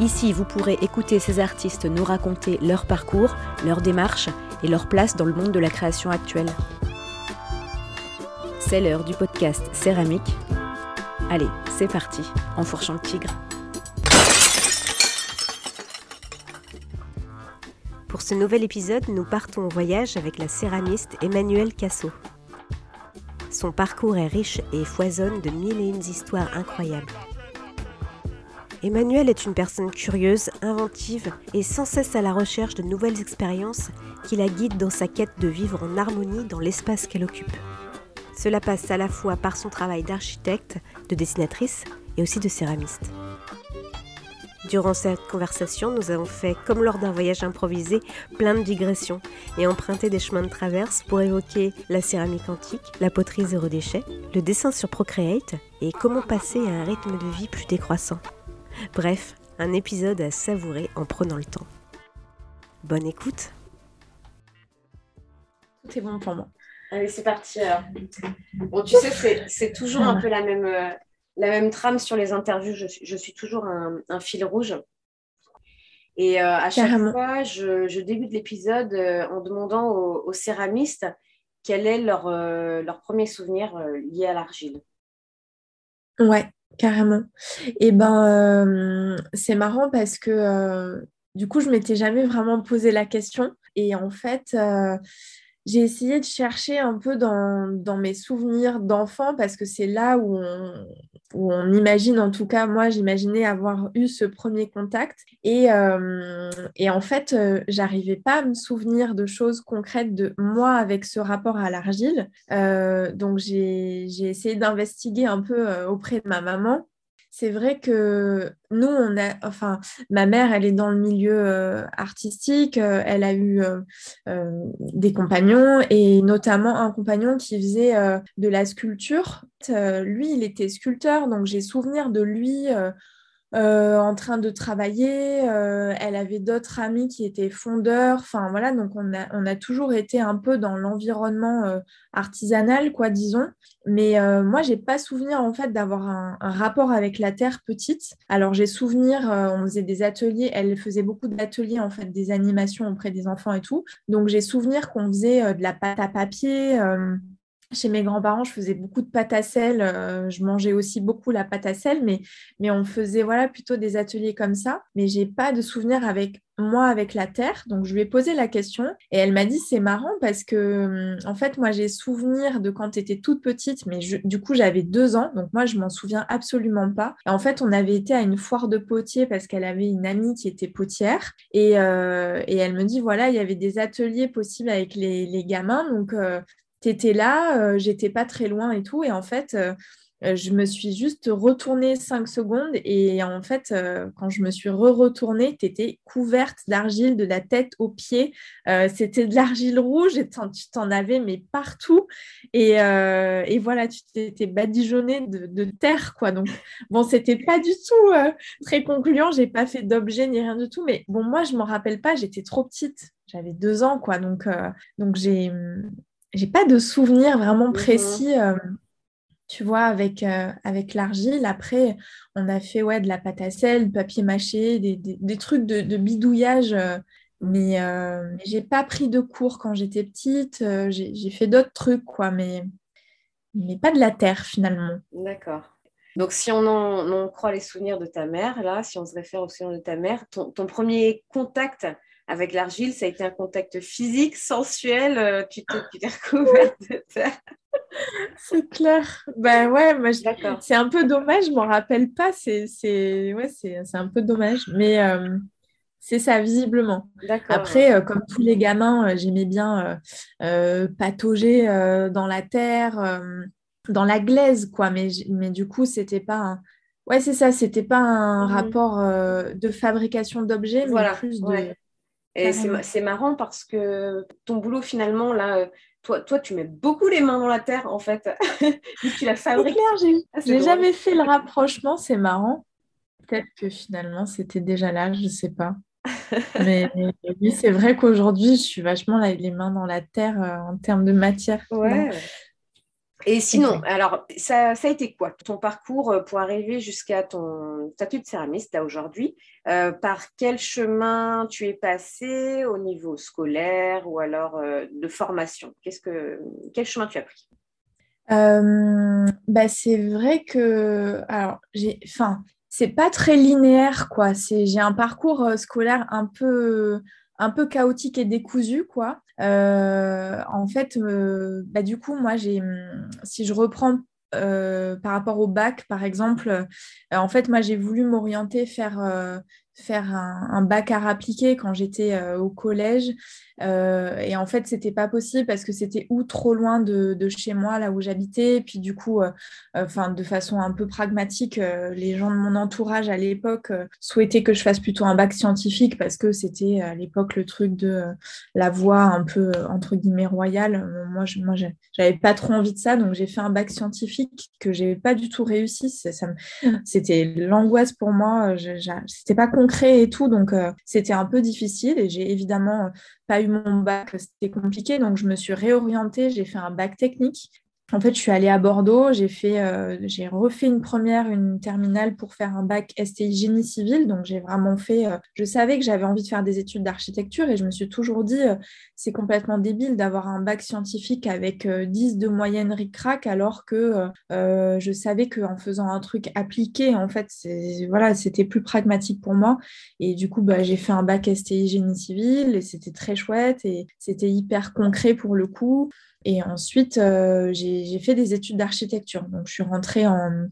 Ici, vous pourrez écouter ces artistes nous raconter leur parcours, leur démarche et leur place dans le monde de la création actuelle. C'est l'heure du podcast Céramique. Allez, c'est parti, en fourchant le tigre. Pour ce nouvel épisode, nous partons au voyage avec la céramiste Emmanuelle Casso. Son parcours est riche et foisonne de mille et une histoires incroyables. Emmanuel est une personne curieuse, inventive et sans cesse à la recherche de nouvelles expériences qui la guident dans sa quête de vivre en harmonie dans l'espace qu'elle occupe. Cela passe à la fois par son travail d'architecte, de dessinatrice et aussi de céramiste. Durant cette conversation, nous avons fait, comme lors d'un voyage improvisé, plein de digressions et emprunté des chemins de traverse pour évoquer la céramique antique, la poterie zéro déchet, le dessin sur Procreate et comment passer à un rythme de vie plus décroissant. Bref, un épisode à savourer en prenant le temps. Bonne écoute. Tout est bon pour moi. Allez, c'est parti alors. Bon, tu sais, c'est toujours un peu la même, euh, la même trame sur les interviews. Je, je suis toujours un, un, fil rouge. Et euh, à chaque fois, je, je débute l'épisode euh, en demandant aux, aux, céramistes quel est leur, euh, leur premier souvenir euh, lié à l'argile. Ouais, carrément. Et ben, euh, c'est marrant parce que euh, du coup, je m'étais jamais vraiment posé la question. Et en fait, euh, j'ai essayé de chercher un peu dans, dans mes souvenirs d'enfant parce que c'est là où on, où on, imagine, en tout cas, moi, j'imaginais avoir eu ce premier contact. Et, euh, et en fait, euh, j'arrivais pas à me souvenir de choses concrètes de moi avec ce rapport à l'argile. Euh, donc, j'ai essayé d'investiguer un peu auprès de ma maman c'est vrai que nous, on a, enfin, ma mère, elle est dans le milieu euh, artistique, euh, elle a eu euh, des compagnons et notamment un compagnon qui faisait de la sculpture. lui, il était sculpteur, donc j'ai souvenir de lui. Euh, en train de travailler. Euh, elle avait d'autres amis qui étaient fondeurs. Enfin voilà, donc on a, on a toujours été un peu dans l'environnement euh, artisanal, quoi, disons. Mais moi, j'ai pas souvenir en fait d'avoir un, un, rapport avec la terre petite. Alors j'ai souvenir, on faisait des ateliers. Elle faisait beaucoup d'ateliers en fait, des animations auprès des enfants et tout. Donc j'ai souvenir qu'on faisait de la pâte à papier. Chez mes grands-parents, je faisais beaucoup de pâte à sel. Euh, je mangeais aussi beaucoup la pâte à sel, mais, mais on faisait voilà plutôt des ateliers comme ça. Mais j'ai pas de souvenir avec moi avec la terre. Donc je lui ai posé la question et elle m'a dit c'est marrant parce que hum, en fait moi j'ai souvenir de quand tu toute petite, mais du coup j'avais deux ans, donc moi je m'en souviens absolument pas. Et en fait on avait été à une foire de potier parce qu'elle avait une amie qui était potière et, euh, et elle me dit voilà il y avait des ateliers possibles avec les, les gamins donc euh, t'étais là, euh, j'étais pas très loin et tout. Et en fait, euh, euh, je me suis juste retournée cinq secondes. Et en fait, quand je me suis re-retournée, tu étais couverte d'argile de la tête aux pieds. C'était de l'argile rouge et tu t'en avais, mais partout. Et, voilà, tu t'étais badigeonnée de, de, terre, quoi. Donc, bon, c'était pas du tout très concluant. J'ai pas fait d'objet ni rien du tout. Mais bon, moi, je m'en rappelle pas. J'étais trop petite. J'avais deux ans, quoi. Donc, donc j'ai j'ai pas de souvenir vraiment mhm. précis, euh, tu vois, avec, euh, avec l'argile. Après, on a fait ouais, de la pâte à sel, papier mâché, des, des, des trucs de, de bidouillage. Euh, mais, euh, mais j'ai pas pris de cours quand j'étais petite. J'ai fait d'autres trucs, quoi, mais, mais pas de la terre finalement. D'accord. Donc, si on en, on croit les souvenirs de ta mère, là, si on se réfère aux souvenirs de ta mère, ton, ton premier contact avec l'argile, ça a été un contact physique, sensuel. Euh, tu t'es recouverte de terre. C'est clair. Ben ouais, c'est un peu dommage, je m'en rappelle pas. C'est ouais, un peu dommage, mais euh, c'est ça visiblement. Après, euh, comme tous les gamins, euh, j'aimais bien patauger dans la terre, dans la glaise, quoi. Mais, mais du coup, c'était pas un Ouais, c'est ça. C'était pas un mmh. rapport de fabrication d'objets, mais plus de. Et c'est marrant parce que ton boulot, finalement, là, toi, toi, tu mets beaucoup les mains dans la terre, en fait. tu la fabriques. Ah, j'ai jamais fait le rapprochement, c'est marrant. Peut-être que finalement, c'était déjà là, je ne sais pas. Mais oui, c'est vrai qu'aujourd'hui, je suis vachement les mains dans la terre euh, en termes de matière. Ouais. Et sinon, alors, ça, ça, a été quoi ton parcours euh, pour arriver jusqu'à ton statut de céramiste là aujourd'hui euh, Par quel chemin tu es passé au niveau scolaire ou alors euh, de formation? Qu'est-ce que, Quel chemin tu as pris? Bah, C'est vrai que, alors, j'ai, enfin, c'est pas très linéaire, quoi. C'est, j'ai un parcours scolaire un peu un peu chaotique et décousu, quoi. Euh, en fait, euh, bah, du coup, moi, j'ai, si je reprends euh, par rapport au bac, par exemple, en fait, moi, j'ai voulu m'orienter faire faire un, bac à appliqué quand j'étais au collège. Euh, et en fait, c'était pas possible parce que c'était ou trop loin de, chez moi, là où j'habitais. Puis du coup, euh, enfin, de façon un peu pragmatique, les gens de mon entourage à l'époque souhaitaient que je fasse plutôt un bac scientifique parce que c'était à l'époque le truc de la voie un peu entre guillemets royale. Moi, je, moi, j'avais pas trop envie de ça, donc j'ai fait un bac scientifique que j'ai pas du tout réussi. Ça, c'était l'angoisse pour moi. C'était pas concret et tout, donc euh, c'était un peu difficile et j'ai évidemment euh, pas eu mon bac, c'était compliqué, donc je me suis réorientée, j'ai fait un bac technique en fait, je suis allée à Bordeaux, euh, j'ai refait une première, une terminale pour faire un bac STI génie civil. Donc, j'ai vraiment fait. Euh, je savais que j'avais envie de faire des études d'architecture et je me suis toujours dit, euh, c'est complètement débile d'avoir un bac scientifique avec 10 de moyenne ric-rac, alors que je savais qu'en faisant un truc appliqué, en fait, voilà, c'était plus pragmatique pour moi. Et du coup, bah, j'ai fait un bac STI génie civil et c'était très chouette et c'était hyper concret pour le coup. Et ensuite, euh, j'ai fait des études d'architecture. Donc, je suis rentrée en,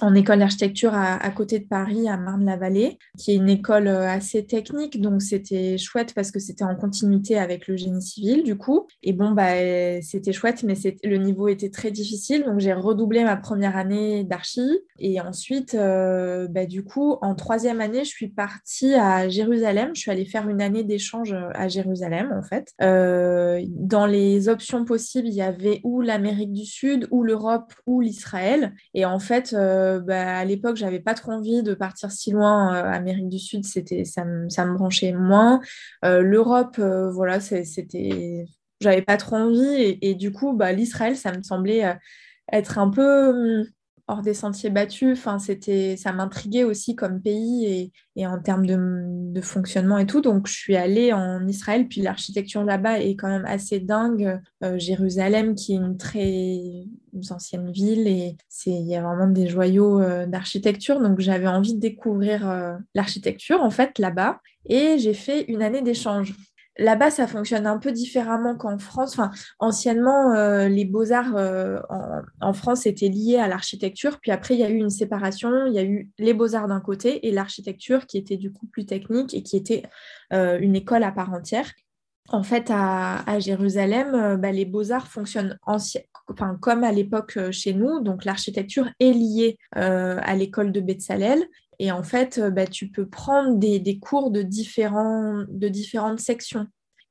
en école d'architecture à, côté de Paris, à Marne-la-Vallée, qui est une école euh, assez technique. Donc, c'était chouette parce que c'était en continuité avec le génie civil, du coup. Et bon, bah, c'était chouette, mais le niveau était très difficile. Donc, j'ai redoublé ma première année d'archi. Et ensuite, euh, bah, du coup, en troisième année, je suis partie à Jérusalem. Je suis allée faire une année d'échange à Jérusalem, en fait. Euh, dans les options possibles, il y avait ou l'Amérique du Sud, ou l'Europe, ou l'Israël. Et en fait, euh, bah, à l'époque, j'avais pas trop envie de partir si loin. Euh, Amérique du Sud, c'était, ça, me, ça me branchait moins. Euh, L'Europe, voilà, c'était, j'avais pas trop envie. Et, et du coup, bah, l'Israël, ça me semblait être un peu hum, hors des sentiers battus. Enfin, c'était, ça m'intriguait aussi comme pays et, et en termes de, fonctionnement et tout. Donc, je suis allée en Israël, puis l'architecture là-bas est quand même assez dingue. Euh, Jérusalem, qui est une très ancienne ville, et il y a vraiment des joyaux euh, d'architecture. Donc, j'avais envie de découvrir euh, l'architecture, en fait, là-bas. Et j'ai fait une année d'échange. Là-bas, ça fonctionne un peu différemment qu'en France. Anciennement, euh, les beaux-arts euh, en, France étaient liés à l'architecture. Puis après, il y a eu une séparation. Il y a eu les beaux-arts d'un côté et l'architecture qui était du coup plus technique et qui était euh, une école à part entière. En fait, à, Jérusalem, bah, les beaux-arts fonctionnent comme à l'époque chez nous. Donc, l'architecture est liée à l'école de Betzalel et en fait, euh, bah, tu peux prendre des, cours de, différentes sections.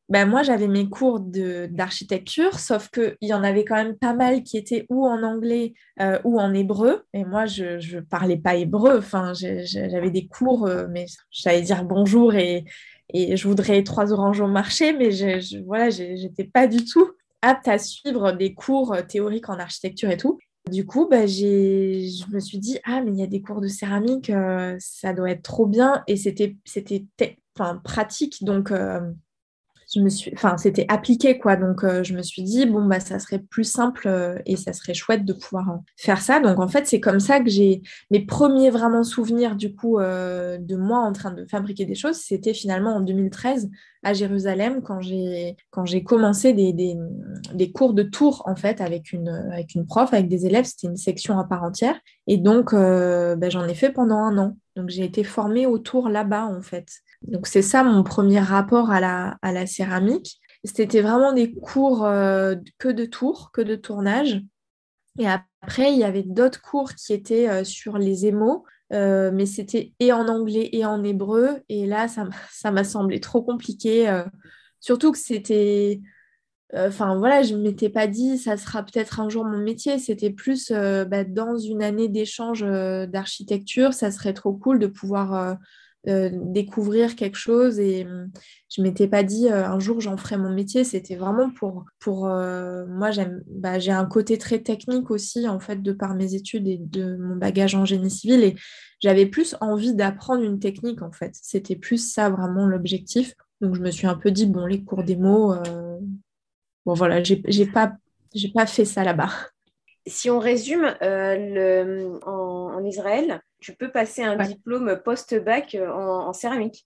Ben moi, j'avais mes cours d'architecture, sauf qu'il y en avait quand même pas mal qui étaient ou en anglais euh, ou en hébreu. Et moi, je ne parlais pas hébreu. Enfin, j'avais des cours, euh, mais j'allais dire bonjour et, et je voudrais trois oranges au marché, mais je, je voilà, j'étais pas du tout apte à suivre des cours théoriques en architecture et tout. Du coup, bah, je me suis dit, ah, mais il y a des cours de céramique, euh, ça doit être trop bien. Et c'était pratique, donc euh, je c'était appliqué, quoi. Donc, euh, je me suis dit, bon, bah, ça serait plus simple et ça serait chouette de pouvoir faire ça. Donc, en fait, c'est comme ça que j'ai mes premiers vraiment souvenirs, du coup, de moi en train de fabriquer des choses. C'était finalement en 2013 à Jérusalem quand j'ai commencé des, cours de tour en fait avec une prof avec des élèves c'était une section à part entière et donc euh, ben, j'en ai fait pendant un an donc j'ai été formée au tour là-bas en fait donc c'est ça mon premier rapport à la à la céramique c'était vraiment des cours euh, que de tour que de tournage et après il y avait d'autres cours qui étaient euh, sur les émaux mais c'était et en anglais et en hébreu. Et là, ça m'a semblé trop compliqué. surtout que c'était Enfin voilà, je ne m'étais pas dit ça sera peut-être un jour mon métier. C'était plus bah, dans une année d'échange d'architecture, ça serait trop cool de pouvoir découvrir quelque chose. Et mmh, je m'étais pas dit un jour j'en ferai mon métier. C'était vraiment pour, pour moi, bah, j'ai un côté très technique aussi, en fait, de par mes études et de mon bagage en génie civil. Et j'avais plus envie d'apprendre une technique, en fait. C'était plus ça vraiment l'objectif. Donc je me suis un peu dit, bon, les cours démo, bon voilà, j'ai pas, pas fait ça là-bas. Si on résume, euh, en, Israël, tu peux passer un diplôme post-bac euh, en, céramique.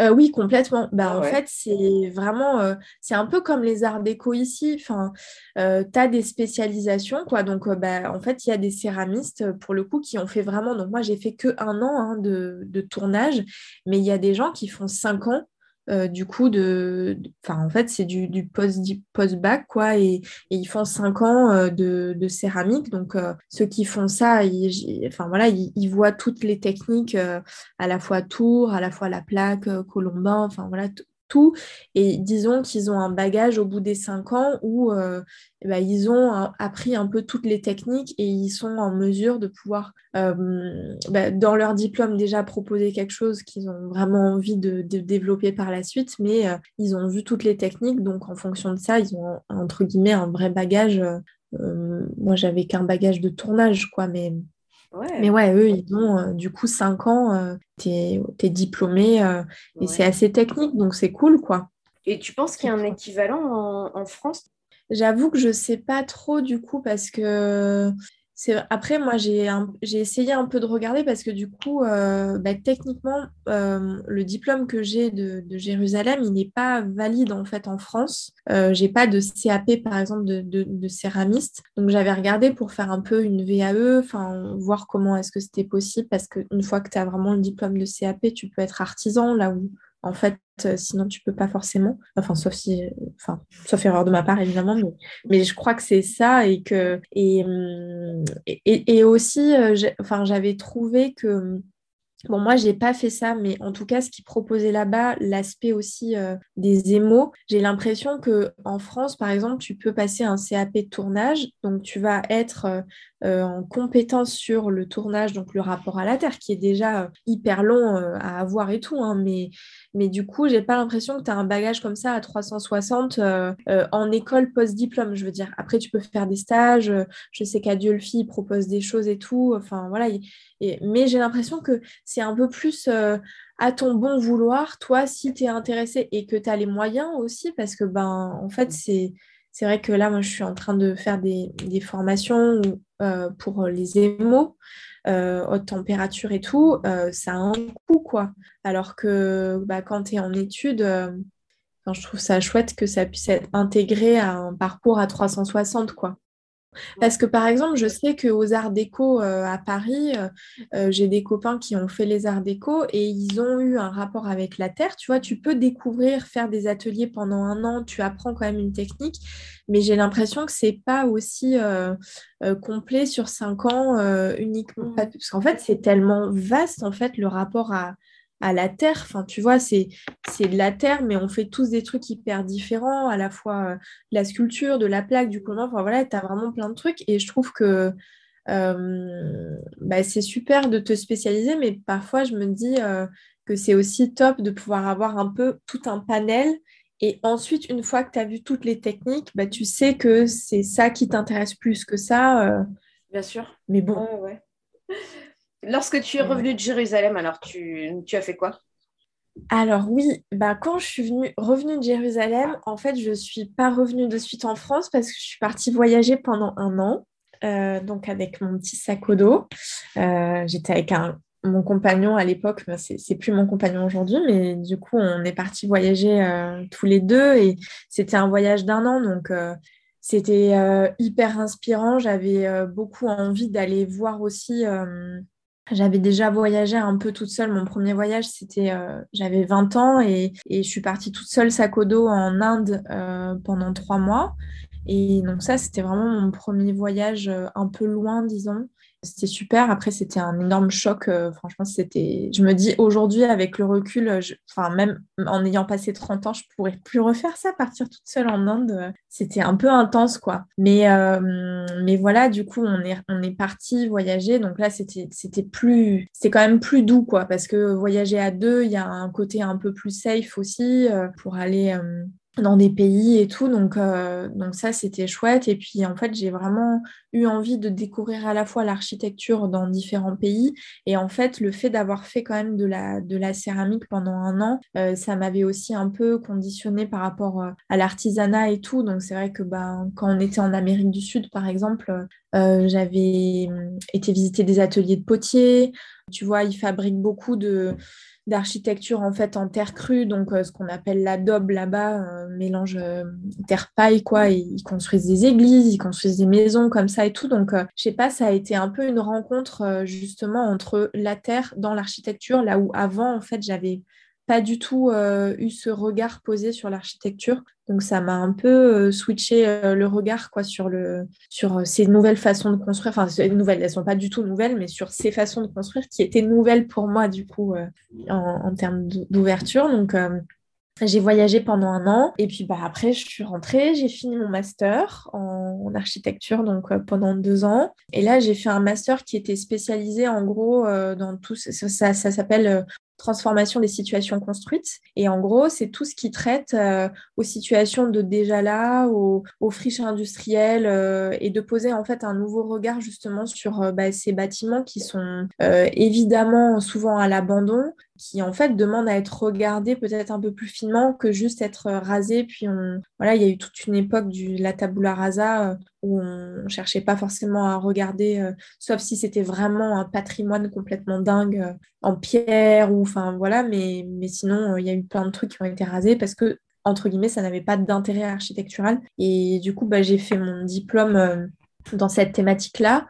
Euh, oui, complètement. Bah, ah en fait, c'est vraiment, c'est un peu comme les arts déco ici. Enfin, tu as des spécialisations, quoi. Donc, bah, en fait, il y a des céramistes, pour le coup, qui ont fait vraiment. Donc, moi, j'ai fait que un an hein, de, de, tournage, mais il y a des gens qui font cinq ans euh, du coup, de, enfin, en fait, c'est du, post-bac, quoi, et, ils font cinq ans euh, de, céramique. Donc, euh, ceux qui font ça, ils, enfin, voilà, ils, voient toutes les techniques, à la fois tour, à la fois la plaque, colombin, enfin, voilà, tout. Et disons qu'ils ont un bagage au bout des cinq ans où euh, eh ben, ils ont appris un peu toutes les techniques et ils sont en mesure de pouvoir, euh, bah, dans leur diplôme, déjà proposer quelque chose qu'ils ont vraiment envie de, développer par la suite, mais euh, ils ont vu toutes les techniques. Donc, en fonction de ça, ils ont, entre guillemets, un vrai bagage. moi, j'avais qu'un bagage de tournage, quoi, mais mais ouais, eux, ils ont euh, du coup 5 ans, euh, tu es, diplômé euh, et c'est assez technique, donc c'est cool, quoi. Et tu penses qu'il y a un équivalent en, France? J'avoue que je sais pas trop du coup parce que après, moi, j'ai essayé un peu de regarder parce que du coup, euh, bah, techniquement, euh, le diplôme que j'ai de, Jérusalem, il n'est pas valide en fait en France. Euh, j'ai pas de CAP, par exemple, de, céramiste. Donc, j'avais regardé pour faire un peu une VAE, enfin, voir comment est-ce que c'était possible parce qu'une fois que tu as vraiment le diplôme de CAP, tu peux être artisan là où en fait, sinon tu peux pas forcément. Enfin, sauf si, enfin, sauf erreur de ma part évidemment, mais, je crois que c'est ça et que et, hum, et, aussi, euh, enfin, j'avais trouvé que Bon, moi, j'ai pas fait ça, mais en tout cas, ce qu'ils proposaient là-bas, l'aspect aussi euh, des émaux, j'ai l'impression que en France, par exemple, tu peux passer un CAP de tournage, donc tu vas être euh, en compétence sur le tournage, donc le rapport à la Terre, qui est déjà euh, hyper long euh, à avoir et tout. Hein, mais, mais du coup, j'ai pas l'impression que tu as un bagage comme ça à 360 en école post-diplôme, je veux dire. Après, tu peux faire des stages. je sais qu'à Dieu-le-Fille propose des choses et tout. Enfin, voilà. Et, mais j'ai l'impression que c'est un peu plus à ton bon vouloir, toi, si tu es intéressé et que tu as les moyens aussi, parce que, ben, en fait, c'est c'est vrai que là, moi, je suis en train de faire des, formations euh, pour les émaux, euh, haute température et tout. Euh, ça a un coût, quoi. Alors que bah, quand tu es en études, je trouve ça chouette que ça puisse être intégré à un parcours à 360, quoi. Parce que par exemple, je sais qu'aux arts déco euh, à Paris, euh, euh, j'ai des copains qui ont fait les arts déco et ils ont eu un rapport avec la terre. Tu vois, tu peux découvrir, faire des ateliers pendant un an, tu apprends quand même une technique, mais j'ai l'impression que c'est pas aussi complet sur cinq ans uniquement. Parce qu'en fait, c'est tellement vaste en fait le rapport à, à la terre. Enfin, tu vois, c'est de la terre, mais on fait tous des trucs hyper différents, à la fois euh, la sculpture, de la plaque, du commun. Enfin, voilà, tu as vraiment plein de trucs. Et je trouve que euh, bah, c'est super de te spécialiser, mais parfois, je me dis euh, que c'est aussi top de pouvoir avoir un peu tout un panel. Et ensuite, une fois que tu as vu toutes les techniques, bah, tu sais que c'est ça qui t'intéresse plus que ça. Bien sûr. Mais bon. ouais. Lorsque tu es revenu de Jérusalem, alors tu, as fait quoi? Alors oui, bah quand je suis venue, revenue de Jérusalem, en fait, je ne suis pas revenue de suite en France parce que je suis partie voyager pendant un an, euh, donc avec mon petit sac au dos. Euh, j'étais avec mon compagnon à l'époque, bah, c'est plus mon compagnon aujourd'hui, mais du coup, on est parti voyager euh, tous les deux et c'était un voyage d'un an, donc c'était hyper inspirant. J'avais beaucoup envie d'aller voir aussi j'avais déjà voyagé un peu toute seule. Mon premier voyage, c'était, euh, j'avais 20 ans et, je suis partie toute seule sac au dos en Inde euh, pendant trois mois. Et donc ça, c'était vraiment mon premier voyage euh, un peu loin, disons. C'était super. Après, c'était un énorme choc. Euh, franchement, c'était. Je me dis aujourd'hui, avec le recul, enfin, même en ayant passé 30 ans, je pourrais plus refaire ça, partir toute seule en Inde. C'était un peu intense, quoi. Mais, euh, mais voilà, du coup, on est, on est parti voyager. Donc là, c'était, plus. C'était quand même plus doux, quoi. Parce que voyager à deux, il y a un côté un peu plus safe aussi euh, pour aller dans des pays et tout. Donc, euh, donc ça, c'était chouette. Et puis, en fait, j'ai vraiment eu envie de découvrir à la fois l'architecture dans différents pays. Et en fait, le fait d'avoir fait quand même de la, de la céramique pendant un an, euh, ça m'avait aussi un peu conditionné par rapport euh, à l'artisanat et tout. Donc, c'est vrai que ben, quand on était en Amérique du Sud, par exemple, j'avais hum, été visiter des ateliers de potiers. Tu vois, ils fabriquent beaucoup de d'architecture en fait en terre crue, donc euh, ce qu'on appelle l'adobe là-bas, euh, mélange euh, terre-paille quoi. ils construisent des églises, ils construisent des maisons comme ça et tout. Donc je sais pas, ça a été un peu une rencontre justement entre la terre dans l'architecture, là où avant en fait j'avais pas du tout euh, eu ce regard posé sur l'architecture. Donc ça m'a un peu euh, switché euh, le regard quoi, sur, le, sur ces nouvelles façons de construire. Enfin, ces nouvelles, elles sont pas du tout nouvelles, mais sur ces façons de construire qui étaient nouvelles pour moi du coup en, termes d'ouverture. Donc j'ai voyagé pendant un an et puis bah, après je suis rentrée, j'ai fini mon master en, architecture donc pendant deux ans et là j'ai fait un master qui était spécialisé en gros dans tout ça, ça s'appelle transformation des situations construites. Et en gros, c'est tout ce qui traite euh, aux situations de déjà là, aux, friches industrielles, euh, et de poser en fait un nouveau regard justement sur euh, bah, ces bâtiments qui sont évidemment souvent à l'abandon, qui en fait demandent à être regardés peut-être un peu plus finement que juste être rasés. Puis on, voilà, il y a eu toute une époque de la tabula rasa où on ne cherchait pas forcément à regarder, euh, sauf si c'était vraiment un patrimoine complètement dingue euh, en pierre ou enfin voilà, mais, sinon euh, il y a eu plein de trucs qui ont été rasés parce que entre guillemets ça n'avait pas d'intérêt architectural et du coup bah, j'ai fait mon diplôme dans cette thématique-là.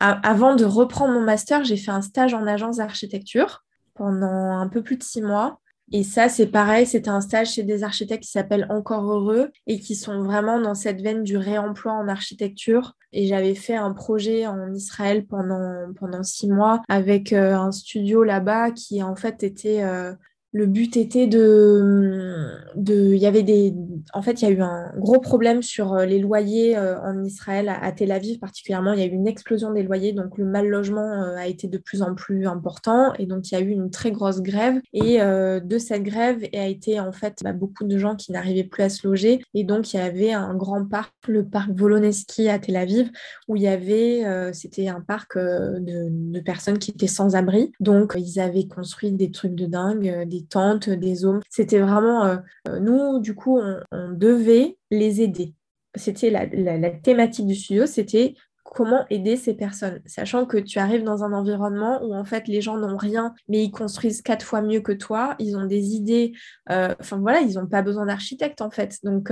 avant de reprendre mon master, j'ai fait un stage en agence d'architecture pendant un peu plus de six mois et ça, c'est pareil, c'était un stage chez des architectes qui s'appellent Encore Heureux et qui sont vraiment dans cette veine du réemploi en architecture. Et j'avais fait un projet en Israël pendant, pendant six mois avec euh, un studio là-bas qui en fait était euh, le but était de, il y avait des, en fait, il y a eu un gros problème sur euh, les loyers euh, en Israël, à Tel Aviv particulièrement. Il y a eu une explosion des loyers, donc le mal logement euh, a été de plus en plus important, et donc il y a eu une très grosse grève. Et de cette grève a été en fait bah, beaucoup de gens qui n'arrivaient plus à se loger, et donc il y avait un grand parc, le parc Voloneski à Tel Aviv, où il y avait, c'était un parc de, de, personnes qui étaient sans abri. Donc ils avaient construit des trucs de dingue, des tentes, des hommes. C'était vraiment, euh, euh, nous, du coup, on, devait les aider. C'était la, thématique du studio, c'était comment aider ces personnes, sachant que tu arrives dans un environnement où en fait les gens n'ont rien, mais ils construisent quatre fois mieux que toi, ils ont des idées, euh, enfin voilà, ils n'ont pas besoin d'architecte en fait. Donc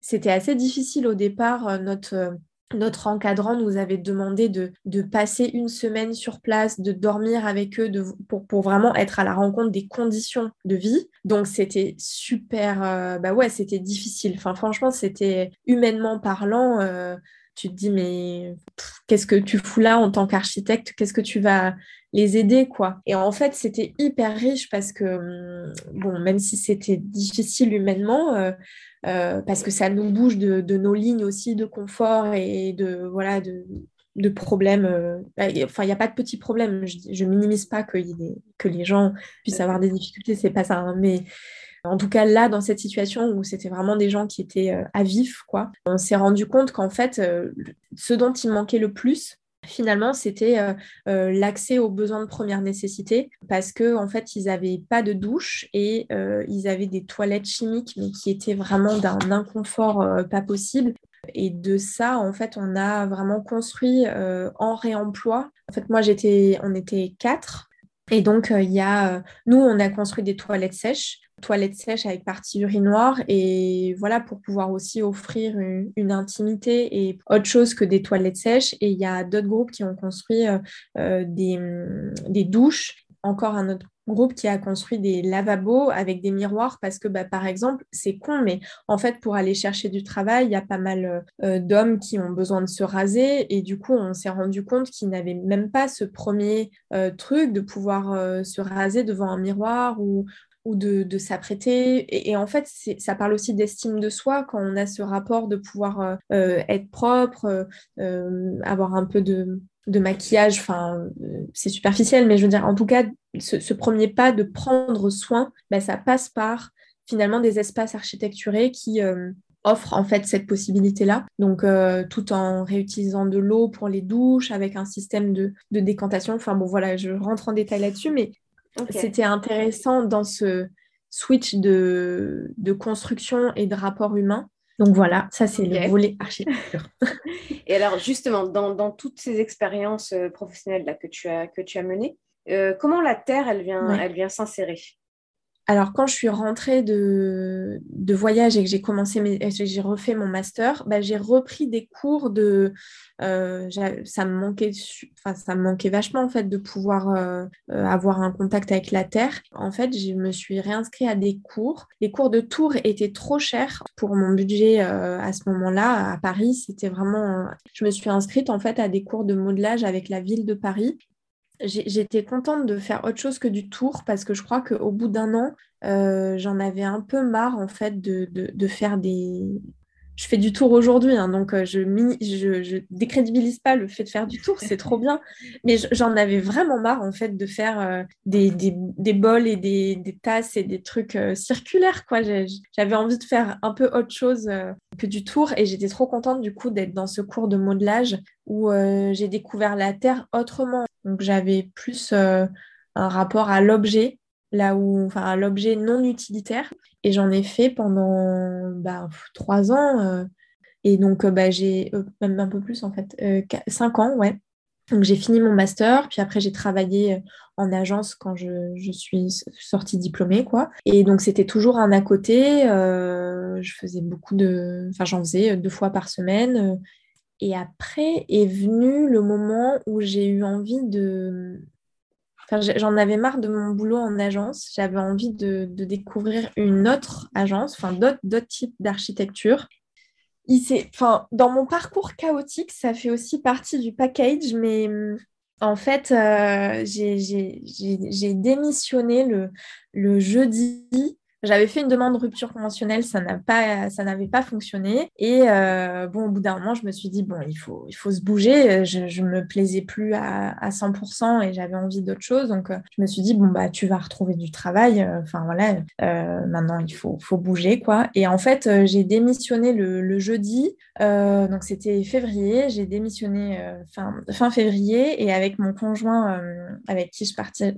c'était assez difficile au départ, notre notre encadrant nous avait demandé de, passer une semaine sur place, de dormir avec eux, pour, vraiment être à la rencontre des conditions de vie. Donc c'était super, euh, bah ouais, c'était difficile. Enfin franchement, c'était humainement parlant. Euh, tu te dis mais qu'est-ce que tu fous là en tant qu'architecte? Qu'est-ce que tu vas les aider quoi? Et en fait, c'était hyper riche parce que hum, bon, même si c'était difficile humainement. Euh, euh, parce que ça nous bouge de, nos lignes aussi de confort et de, voilà, de, problèmes. Euh, enfin, il n'y a pas de petits problèmes. Je ne minimise pas que, que les gens puissent avoir des difficultés, c'est pas ça. Hein. mais en tout cas, là, dans cette situation où c'était vraiment des gens qui étaient euh, à vif, quoi, on s'est rendu compte qu'en fait, ce dont il manquait le plus, finalement, c'était euh, euh, l'accès aux besoins de première nécessité parce que en fait, ils n'avaient pas de douche et euh, ils avaient des toilettes chimiques, mais qui étaient vraiment d'un inconfort pas possible. Et de ça, en fait, on a vraiment construit en réemploi. En fait, moi, j'étais, on était quatre. Et donc, il y a, nous, on a construit des toilettes sèches toilettes sèches avec partie urinoir et voilà pour pouvoir aussi offrir une, intimité et autre chose que des toilettes sèches. Et il y a d'autres groupes qui ont construit euh, euh, des, douches. Encore un autre groupe qui a construit des lavabos avec des miroirs parce que, bah, par exemple, c'est con, mais en fait, pour aller chercher du travail, il y a pas mal euh, d'hommes qui ont besoin de se raser. Et du coup, on s'est rendu compte qu'ils n'avaient même pas ce premier truc de pouvoir se raser devant un miroir ou, ou de, s'apprêter. Et, en fait, ça parle aussi d'estime de soi quand on a ce rapport de pouvoir être propre, avoir un peu de, de maquillage, enfin, c'est superficiel, mais je veux dire, en tout cas, ce, premier pas de prendre soin, bah, ça passe par finalement des espaces architecturés qui euh, offrent en fait cette possibilité-là. Donc, euh, tout en réutilisant de l'eau pour les douches, avec un système de, décantation. Enfin, bon, voilà, je rentre en détail là-dessus, mais c'était intéressant dans ce switch de, de construction et de rapport humain. Donc voilà, ça c'est le volet architecture. Et alors justement, dans, toutes ces expériences euh, professionnelles là, que, tu as, que tu as menées, euh, comment la Terre, elle vient, elle vient s'insérer? Alors, quand je suis rentrée de, voyage et que j'ai commencé, j'ai refait mon master, bah, j'ai repris des cours de. Euh, ça, me manquait, vachement en fait de pouvoir euh, euh, avoir un contact avec la terre. En fait, je me suis réinscrite à des cours. Les cours de tour étaient trop chers pour mon budget à ce moment-là. À Paris, c'était vraiment. Je me suis inscrite en fait à des cours de modelage avec la ville de Paris j'étais contente de faire autre chose que du tour parce que je crois qu'au bout d'un an, euh, j'en avais un peu marre en fait de, faire des... Je fais du tour aujourd'hui, hein, donc euh, je, décrédibilise pas le fait de faire du tour, c'est trop bien. Mais j'en avais vraiment marre en fait de faire euh, des, bols et des, tasses et des trucs circulaires. quoi. J'avais envie de faire un peu autre chose que du tour et j'étais trop contente du coup d'être dans ce cours de modelage où j'ai découvert la Terre autrement. Donc j'avais plus euh, un rapport à l'objet, là où, enfin, à l'objet non utilitaire. Et j'en ai fait pendant bah, trois ans. Euh, et donc, euh, bah, j'ai même un peu plus en fait, cinq ans, ouais. Donc, j'ai fini mon master, puis après, j'ai travaillé en agence quand je, je, suis sortie diplômée, quoi. Et donc, c'était toujours un à côté. je faisais beaucoup de... Enfin, j'en faisais deux fois par semaine. Et après est venu le moment où j'ai eu envie de... J'en avais marre de mon boulot en agence. J'avais envie de, découvrir une autre agence, enfin d'autres types d'architecture. Enfin, dans mon parcours chaotique, ça fait aussi partie du package, mais en fait, euh, j'ai démissionné le jeudi j'avais fait une demande de rupture conventionnelle, ça n'a pas, ça n'avait pas fonctionné. Et euh, bon, au bout d'un moment, je me suis dit bon, il faut, il faut se bouger. Je, je me plaisais plus à, 100% et j'avais envie d'autre chose. Donc, euh, je me suis dit bon bah, tu vas retrouver du travail. Euh, enfin voilà, maintenant il faut, faut bouger quoi. Et en fait, j'ai démissionné le, jeudi. donc c'était février. J'ai démissionné fin, fin février et avec mon conjoint avec qui je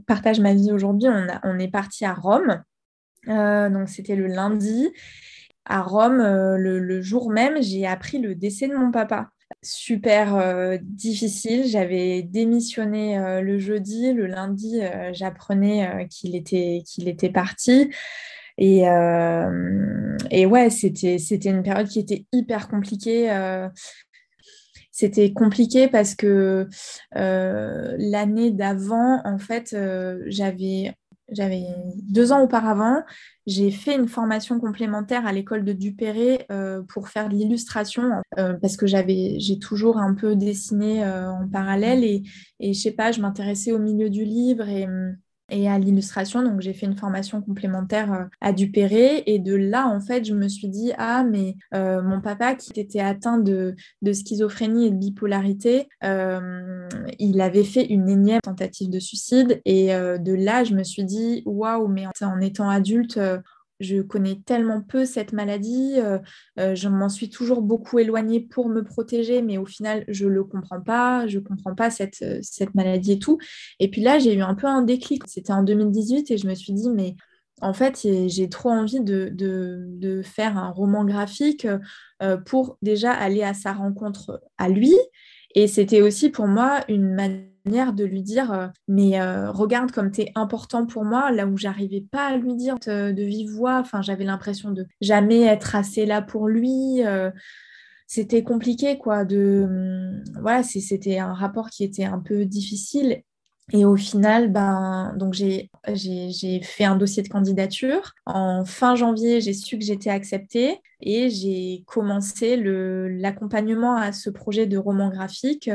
partage ma vie aujourd'hui, on, on est parti à Rome. Euh, donc c'était le lundi. À Rome, euh, le, jour même, j'ai appris le décès de mon papa. Super euh, difficile. J'avais démissionné le jeudi. Le lundi, j'apprenais qu'il était, parti. Et, et ouais, c'était, c'était une période qui était hyper compliquée c'était compliqué parce que l'année d'avant, en fait, j'avais j'avais deux ans auparavant, j'ai fait une formation complémentaire à l'école de Dupéré euh, pour faire de l'illustration euh, parce que j'avais, j'ai toujours un peu dessiné euh, en parallèle et, et je sais pas, je m'intéressais au milieu du livre et hum, et à l'illustration. Donc, j'ai fait une formation complémentaire euh, à Dupéré. Et de là, en fait, je me suis dit, ah, mais euh, mon papa qui était atteint de, schizophrénie et de bipolarité, euh, il avait fait une énième tentative de suicide. Et de là, je me suis dit, waouh, mais en étant adulte, je connais tellement peu cette maladie, euh, euh, je m'en suis toujours beaucoup éloignée pour me protéger, mais au final, je ne le comprends pas, je ne comprends pas cette, euh, cette maladie et tout. Et puis là, j'ai eu un peu un déclic. C'était en 2018 et je me suis dit, mais en fait, j'ai trop envie de, de, faire un roman graphique pour déjà aller à sa rencontre à lui. Et c'était aussi pour moi une de lui dire euh, mais euh, regarde comme tu es important pour moi là où j'arrivais pas à lui dire de, vive voix enfin j'avais l'impression de jamais être assez là pour lui euh, c'était compliqué quoi de hum, voilà c'était un rapport qui était un peu difficile Et au final, ben, donc j'ai, fait un dossier de candidature. En fin janvier, j'ai su que j'étais acceptée et j'ai commencé l'accompagnement à ce projet de roman graphique.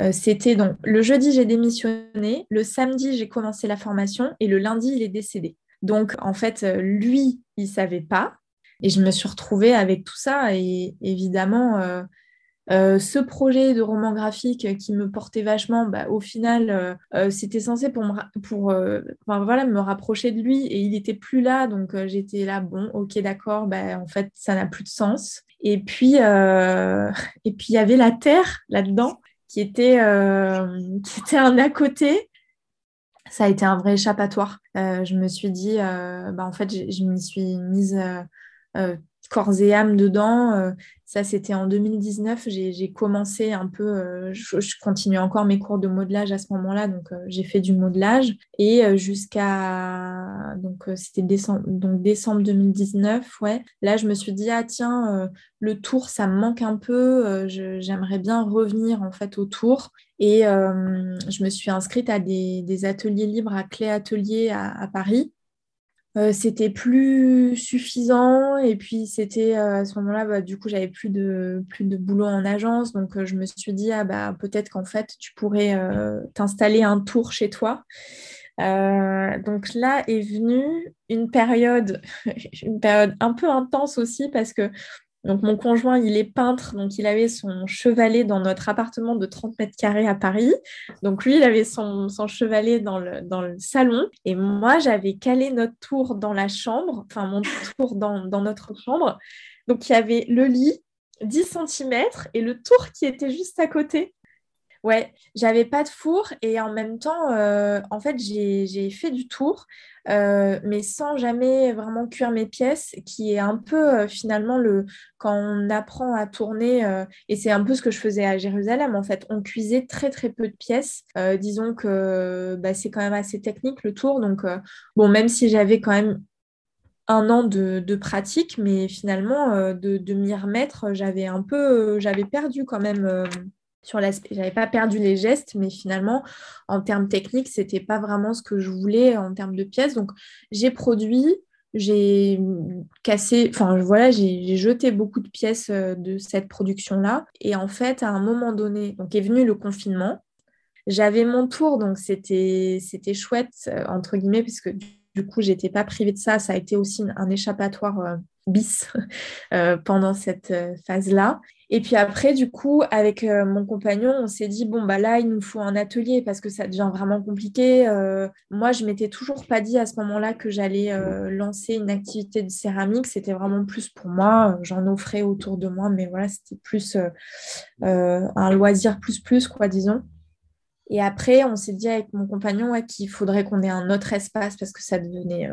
Euh, c'était donc le jeudi, j'ai démissionné. Le samedi, j'ai commencé la formation et le lundi, il est décédé. Donc, en fait, euh, lui, il savait pas. Et je me suis retrouvée avec tout ça. Et évidemment, euh, ce projet de roman graphique qui me portait vachement, bah, au final, c'était censé pour, me, pour voilà, me rapprocher de lui et il n'était plus là. Donc j'étais là, bon, ok, d'accord, bah, en fait, ça n'a plus de sens. Et puis, et puis il y avait la terre là-dedans qui était, qui était un à côté. Ça a été un vrai échappatoire. je me suis dit, bah, en fait, je, je m'y suis mise corps et âme dedans. Ça, c'était en 2019. J'ai commencé un peu, euh, je, continue encore mes cours de modelage à ce moment-là, donc euh, j'ai fait du modelage. Et euh, jusqu'à, donc c'était décembre, donc décembre 2019, ouais. Là, je me suis dit, ah tiens, le tour, ça me manque un peu. J'aimerais bien revenir en fait au tour. Et je me suis inscrite à des, ateliers libres à Clé Atelier à Paris. Euh, c'était plus suffisant et puis c'était euh, à ce moment-là bah, du coup j'avais plus de plus de boulot en agence. Donc euh, je me suis dit ah bah peut-être qu'en fait tu pourrais t'installer un tour chez toi. Donc là est venue une période une période un peu intense aussi parce que donc mon conjoint, il est peintre, donc il avait son chevalet dans notre appartement de 30 mètres carrés à Paris. Donc lui, il avait son, chevalet dans le, salon. Et moi, j'avais calé notre tour dans la chambre, enfin mon tour dans, dans notre chambre. Donc il y avait le lit, 10 cm, et le tour qui était juste à côté. Ouais, j'avais pas de four et en même temps, euh, en fait, j'ai fait du tour, euh, mais sans jamais vraiment cuire mes pièces, qui est un peu euh, finalement le quand on apprend à tourner, et c'est un peu ce que je faisais à Jérusalem, en fait, on cuisait très très peu de pièces. disons que bah, c'est quand même assez technique le tour, donc bon, même si j'avais quand même un an de, pratique, mais finalement, de, de m'y remettre, j'avais un peu, j'avais perdu quand même sur l'aspect. J'avais pas perdu les gestes, mais finalement, en termes techniques, c'était pas vraiment ce que je voulais en termes de pièces. Donc, j'ai produit, j'ai cassé, enfin voilà, j'ai jeté beaucoup de pièces euh, de cette production-là. Et en fait, à un moment donné, donc est venu le confinement. J'avais mon tour, donc c'était chouette, euh, entre guillemets, puisque du coup, j'étais pas privée de ça. Ça a été aussi un échappatoire euh, bis pendant cette phase-là. Et puis après, du coup, avec euh, mon compagnon, on s'est dit, bon, bah là, il nous faut un atelier parce que ça devient vraiment compliqué. Euh, moi, je m'étais toujours pas dit à ce moment-là que j'allais euh, lancer une activité de céramique. C'était vraiment plus pour moi. J'en offrais autour de moi, mais voilà, c'était plus un loisir plus plus, quoi, disons. Et après, on s'est dit avec mon compagnon qu'il faudrait qu'on ait un autre espace parce que ça devenait...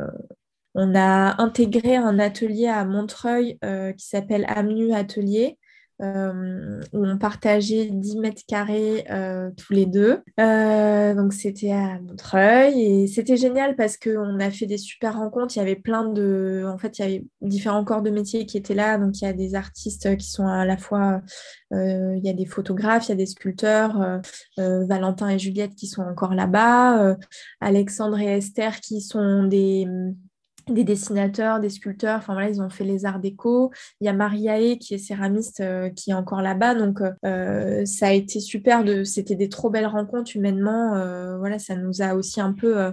On a intégré un atelier à Montreuil qui s'appelle Amnu Atelier euh, où on partageait 10 mètres carrés euh, tous les deux. Euh, donc c'était à Montreuil et c'était génial parce qu'on a fait des super rencontres. Il y avait plein de... En fait, il y avait différents corps de métier qui étaient là. Donc il y a des artistes qui sont à la fois... il y a des photographes, il y a des sculpteurs, Valentin et Juliette qui sont encore là-bas, Alexandre et Esther qui sont des des dessinateurs, des sculpteurs, enfin voilà, ils ont fait les arts déco. Il y a Mariae qui est céramiste euh, qui est encore là-bas, donc euh, ça a été super, de... c'était des trop belles rencontres humainement. Euh, voilà, ça nous a aussi un peu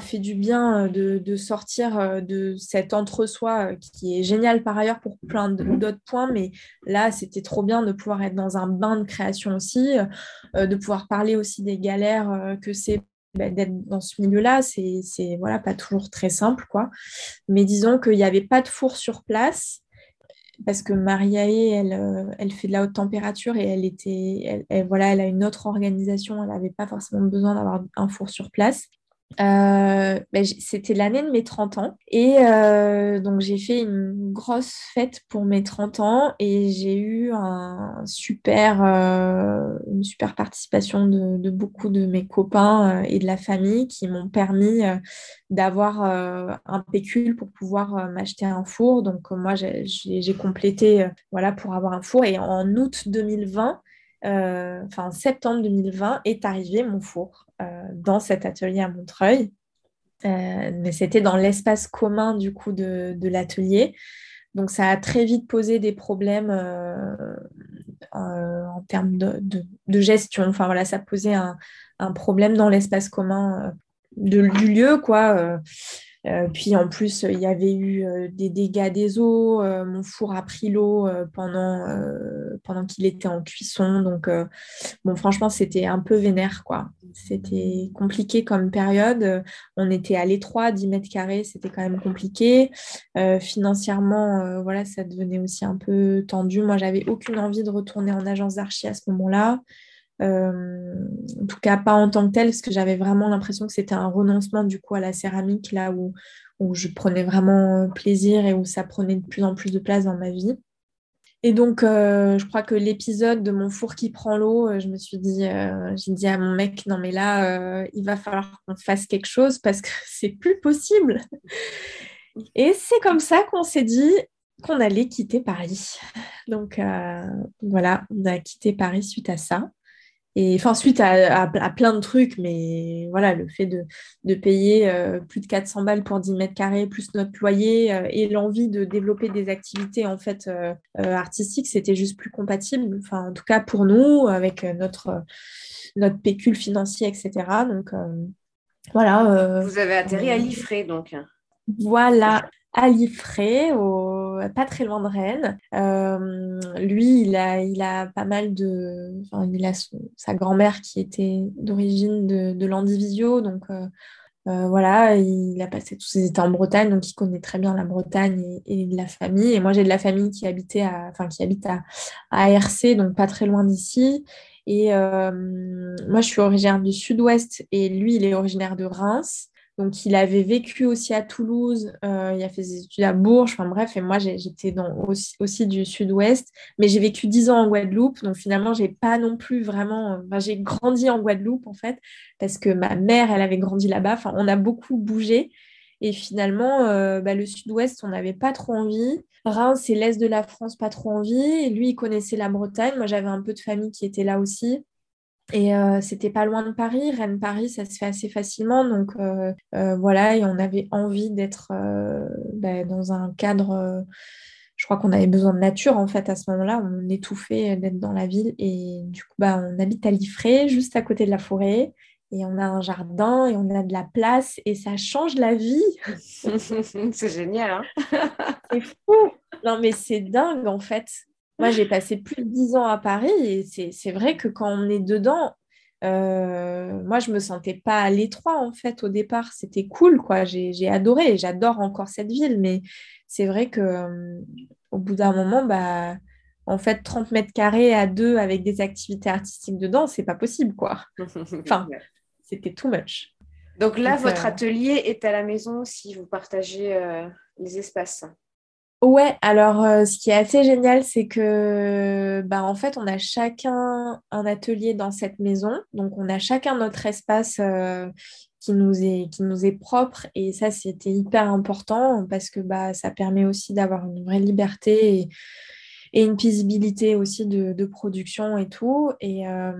fait du bien de, sortir de cet entre-soi qui est génial par ailleurs pour plein d'autres points, mais là c'était trop bien de pouvoir être dans un bain de création aussi, de pouvoir parler aussi des galères que c'est bah, d'être dans ce milieu-là, c'est voilà, pas toujours très simple. quoi. Mais disons qu'il n'y avait pas de four sur place parce que Mariae, elle, euh, elle fait de la haute température et elle était, elle, voilà, elle a une autre organisation, elle n'avait pas forcément besoin d'avoir un four sur place. Euh, ben, c'était l'année de mes 30 ans et euh, donc j'ai fait une grosse fête pour mes 30 ans et j'ai eu euh, une super participation de, beaucoup de mes copains et de la famille qui m'ont permis d'avoir un pécule pour pouvoir m'acheter un four. Donc moi j'ai complété voilà, pour avoir un four et en août 2020, enfin septembre 2020, est arrivé mon four dans cet atelier à Montreuil. mais c'était dans l'espace commun du coup de, l'atelier. Donc ça a très vite posé des problèmes en termes de, gestion. Enfin voilà, ça posait un, un problème dans l'espace commun de, du lieu, quoi. Euh, puis en plus, il y avait eu euh, des dégâts des eaux. Euh, mon four a pris l'eau pendant, qu'il était en cuisson. Donc, bon, franchement, c'était un peu vénère, quoi. C'était compliqué comme période. On était à l'étroit, 10 mètres carrés, c'était quand même compliqué. financièrement, voilà, ça devenait aussi un peu tendu. Moi, j'avais aucune envie de retourner en agence d'archi à ce moment-là. Euh, en tout cas, pas en tant que tel, parce que j'avais vraiment l'impression que c'était un renoncement du coup à la céramique, là où, où je prenais vraiment plaisir et où ça prenait de plus en plus de place dans ma vie. Et donc, euh, je crois que l'épisode de mon four qui prend l'eau, euh, je me suis dit, j'ai dit à mon mec, non mais là, il va falloir qu'on fasse quelque chose parce que c'est plus possible. Et c'est comme ça qu'on s'est dit qu'on allait quitter Paris. Donc voilà, on a quitté Paris suite à ça. Et enfin, suite à, plein de trucs, mais voilà, le fait de, payer euh, plus de 400 balles pour 10 mètres carrés, plus notre loyer euh, et l'envie de développer des activités en fait euh, artistiques, c'était juste plus compatible. Enfin, en tout cas pour nous, avec notre, notre pécule financier, etc. Donc voilà. Vous avez atterri à Liffré, donc. Voilà, à Liffré, pas très loin de Rennes. Euh, lui, il a, il a pas mal de. Enfin, il a sa grand-mère qui était d'origine de, de l'Andivisio, donc euh, euh, voilà, il a passé tous ses étés en Bretagne, donc il connaît très bien la Bretagne et, la famille. Et moi, j'ai de la famille qui habitait à, enfin, qui habite à, à donc pas très loin d'ici. Et moi, je suis originaire du sud-ouest et lui, il est originaire de Reims. Donc, il avait vécu aussi à Toulouse, euh, il a fait des études à Bourges, enfin bref, et moi j'étais aussi, aussi, du sud-ouest, mais j'ai vécu dix ans en Guadeloupe, donc finalement, j'ai pas non plus vraiment. j'ai grandi en Guadeloupe en fait, parce que ma mère, elle avait grandi là-bas, enfin, on a beaucoup bougé, et finalement, euh, bah, le sud-ouest, on n'avait pas trop envie. Reims, c'est l'est de la France, pas trop envie. Et lui, il connaissait la Bretagne. Moi, j'avais un peu de famille qui était là aussi. Et euh, c'était pas loin de Paris. Rennes-Paris, ça se fait assez facilement. Donc euh, euh, voilà, et on avait envie d'être bah, dans un cadre. je crois qu'on avait besoin de nature en fait à ce moment-là. On étouffait d'être dans la ville. Et du coup, bah, on habite à Liffré, juste à côté de la forêt. Et on a un jardin et on a de la place et ça change la vie. c'est génial. Hein c'est fou. Non, mais c'est dingue en fait. Moi, j'ai passé plus de dix ans à Paris et c'est vrai que quand on est dedans, euh, moi, je me sentais pas à l'étroit en fait au départ. C'était cool, quoi. J'ai adoré et j'adore encore cette ville, mais c'est vrai que euh, au bout d'un moment, bah, en fait, 30 mètres carrés à deux avec des activités artistiques dedans, c'est pas possible, quoi. enfin, c'était too much. Donc là, votre euh, atelier est à la maison si vous partagez les espaces. Ouais, alors euh, ce qui est assez génial, c'est que bah, en fait, on a chacun un atelier dans cette maison. Donc, on a chacun notre espace euh, qui, nous est, propre. Et ça, c'était hyper important parce que bah, ça permet aussi d'avoir une vraie liberté et, une visibilité aussi de, production et tout. Et, euh,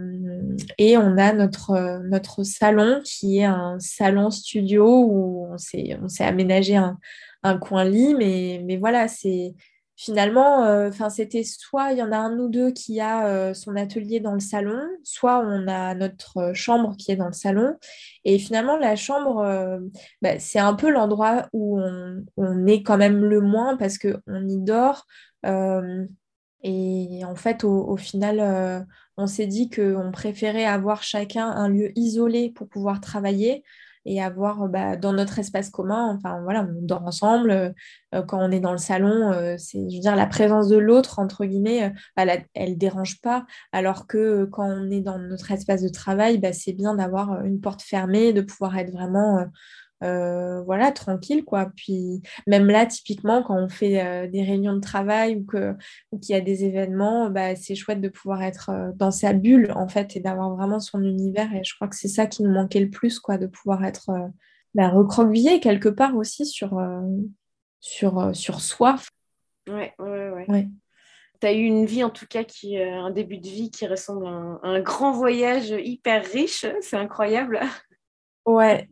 et on a notre, notre salon qui est un salon studio où on s'est aménagé un un coin lit, mais, mais voilà, c'est finalement, euh, enfin c'était soit il y en a un ou deux qui a euh, son atelier dans le salon, soit on a notre chambre qui est dans le salon. Et finalement, la chambre, euh, bah, c'est un peu l'endroit où on, est quand même le moins parce qu'on y dort. et en fait, au, au final, on s'est dit qu'on préférait avoir chacun un lieu isolé pour pouvoir travailler et avoir euh, bah, dans notre espace commun, enfin voilà, on dort ensemble. Euh, euh, quand on est dans le salon, c'est, je veux dire, la présence de l'autre, entre guillemets, elle ne dérange pas. Alors que quand on est dans notre espace de travail, bah, c'est bien d'avoir une porte fermée, de pouvoir être vraiment euh, voilà, tranquille, quoi. Puis même là, typiquement, quand on fait euh, des réunions de travail ou que ou qu'il y a des événements, bah, c'est chouette de pouvoir être euh, dans sa bulle, en fait, et d'avoir vraiment son univers. Et je crois que c'est ça qui nous manquait le plus, quoi, de pouvoir être bah, recroquevillé quelque part aussi sur, sur, sur soi. Ouais, ouais, ouais. tu as eu une vie en tout cas qui un début de vie qui ressemble à un, grand voyage hyper riche, c'est incroyable. Ouais,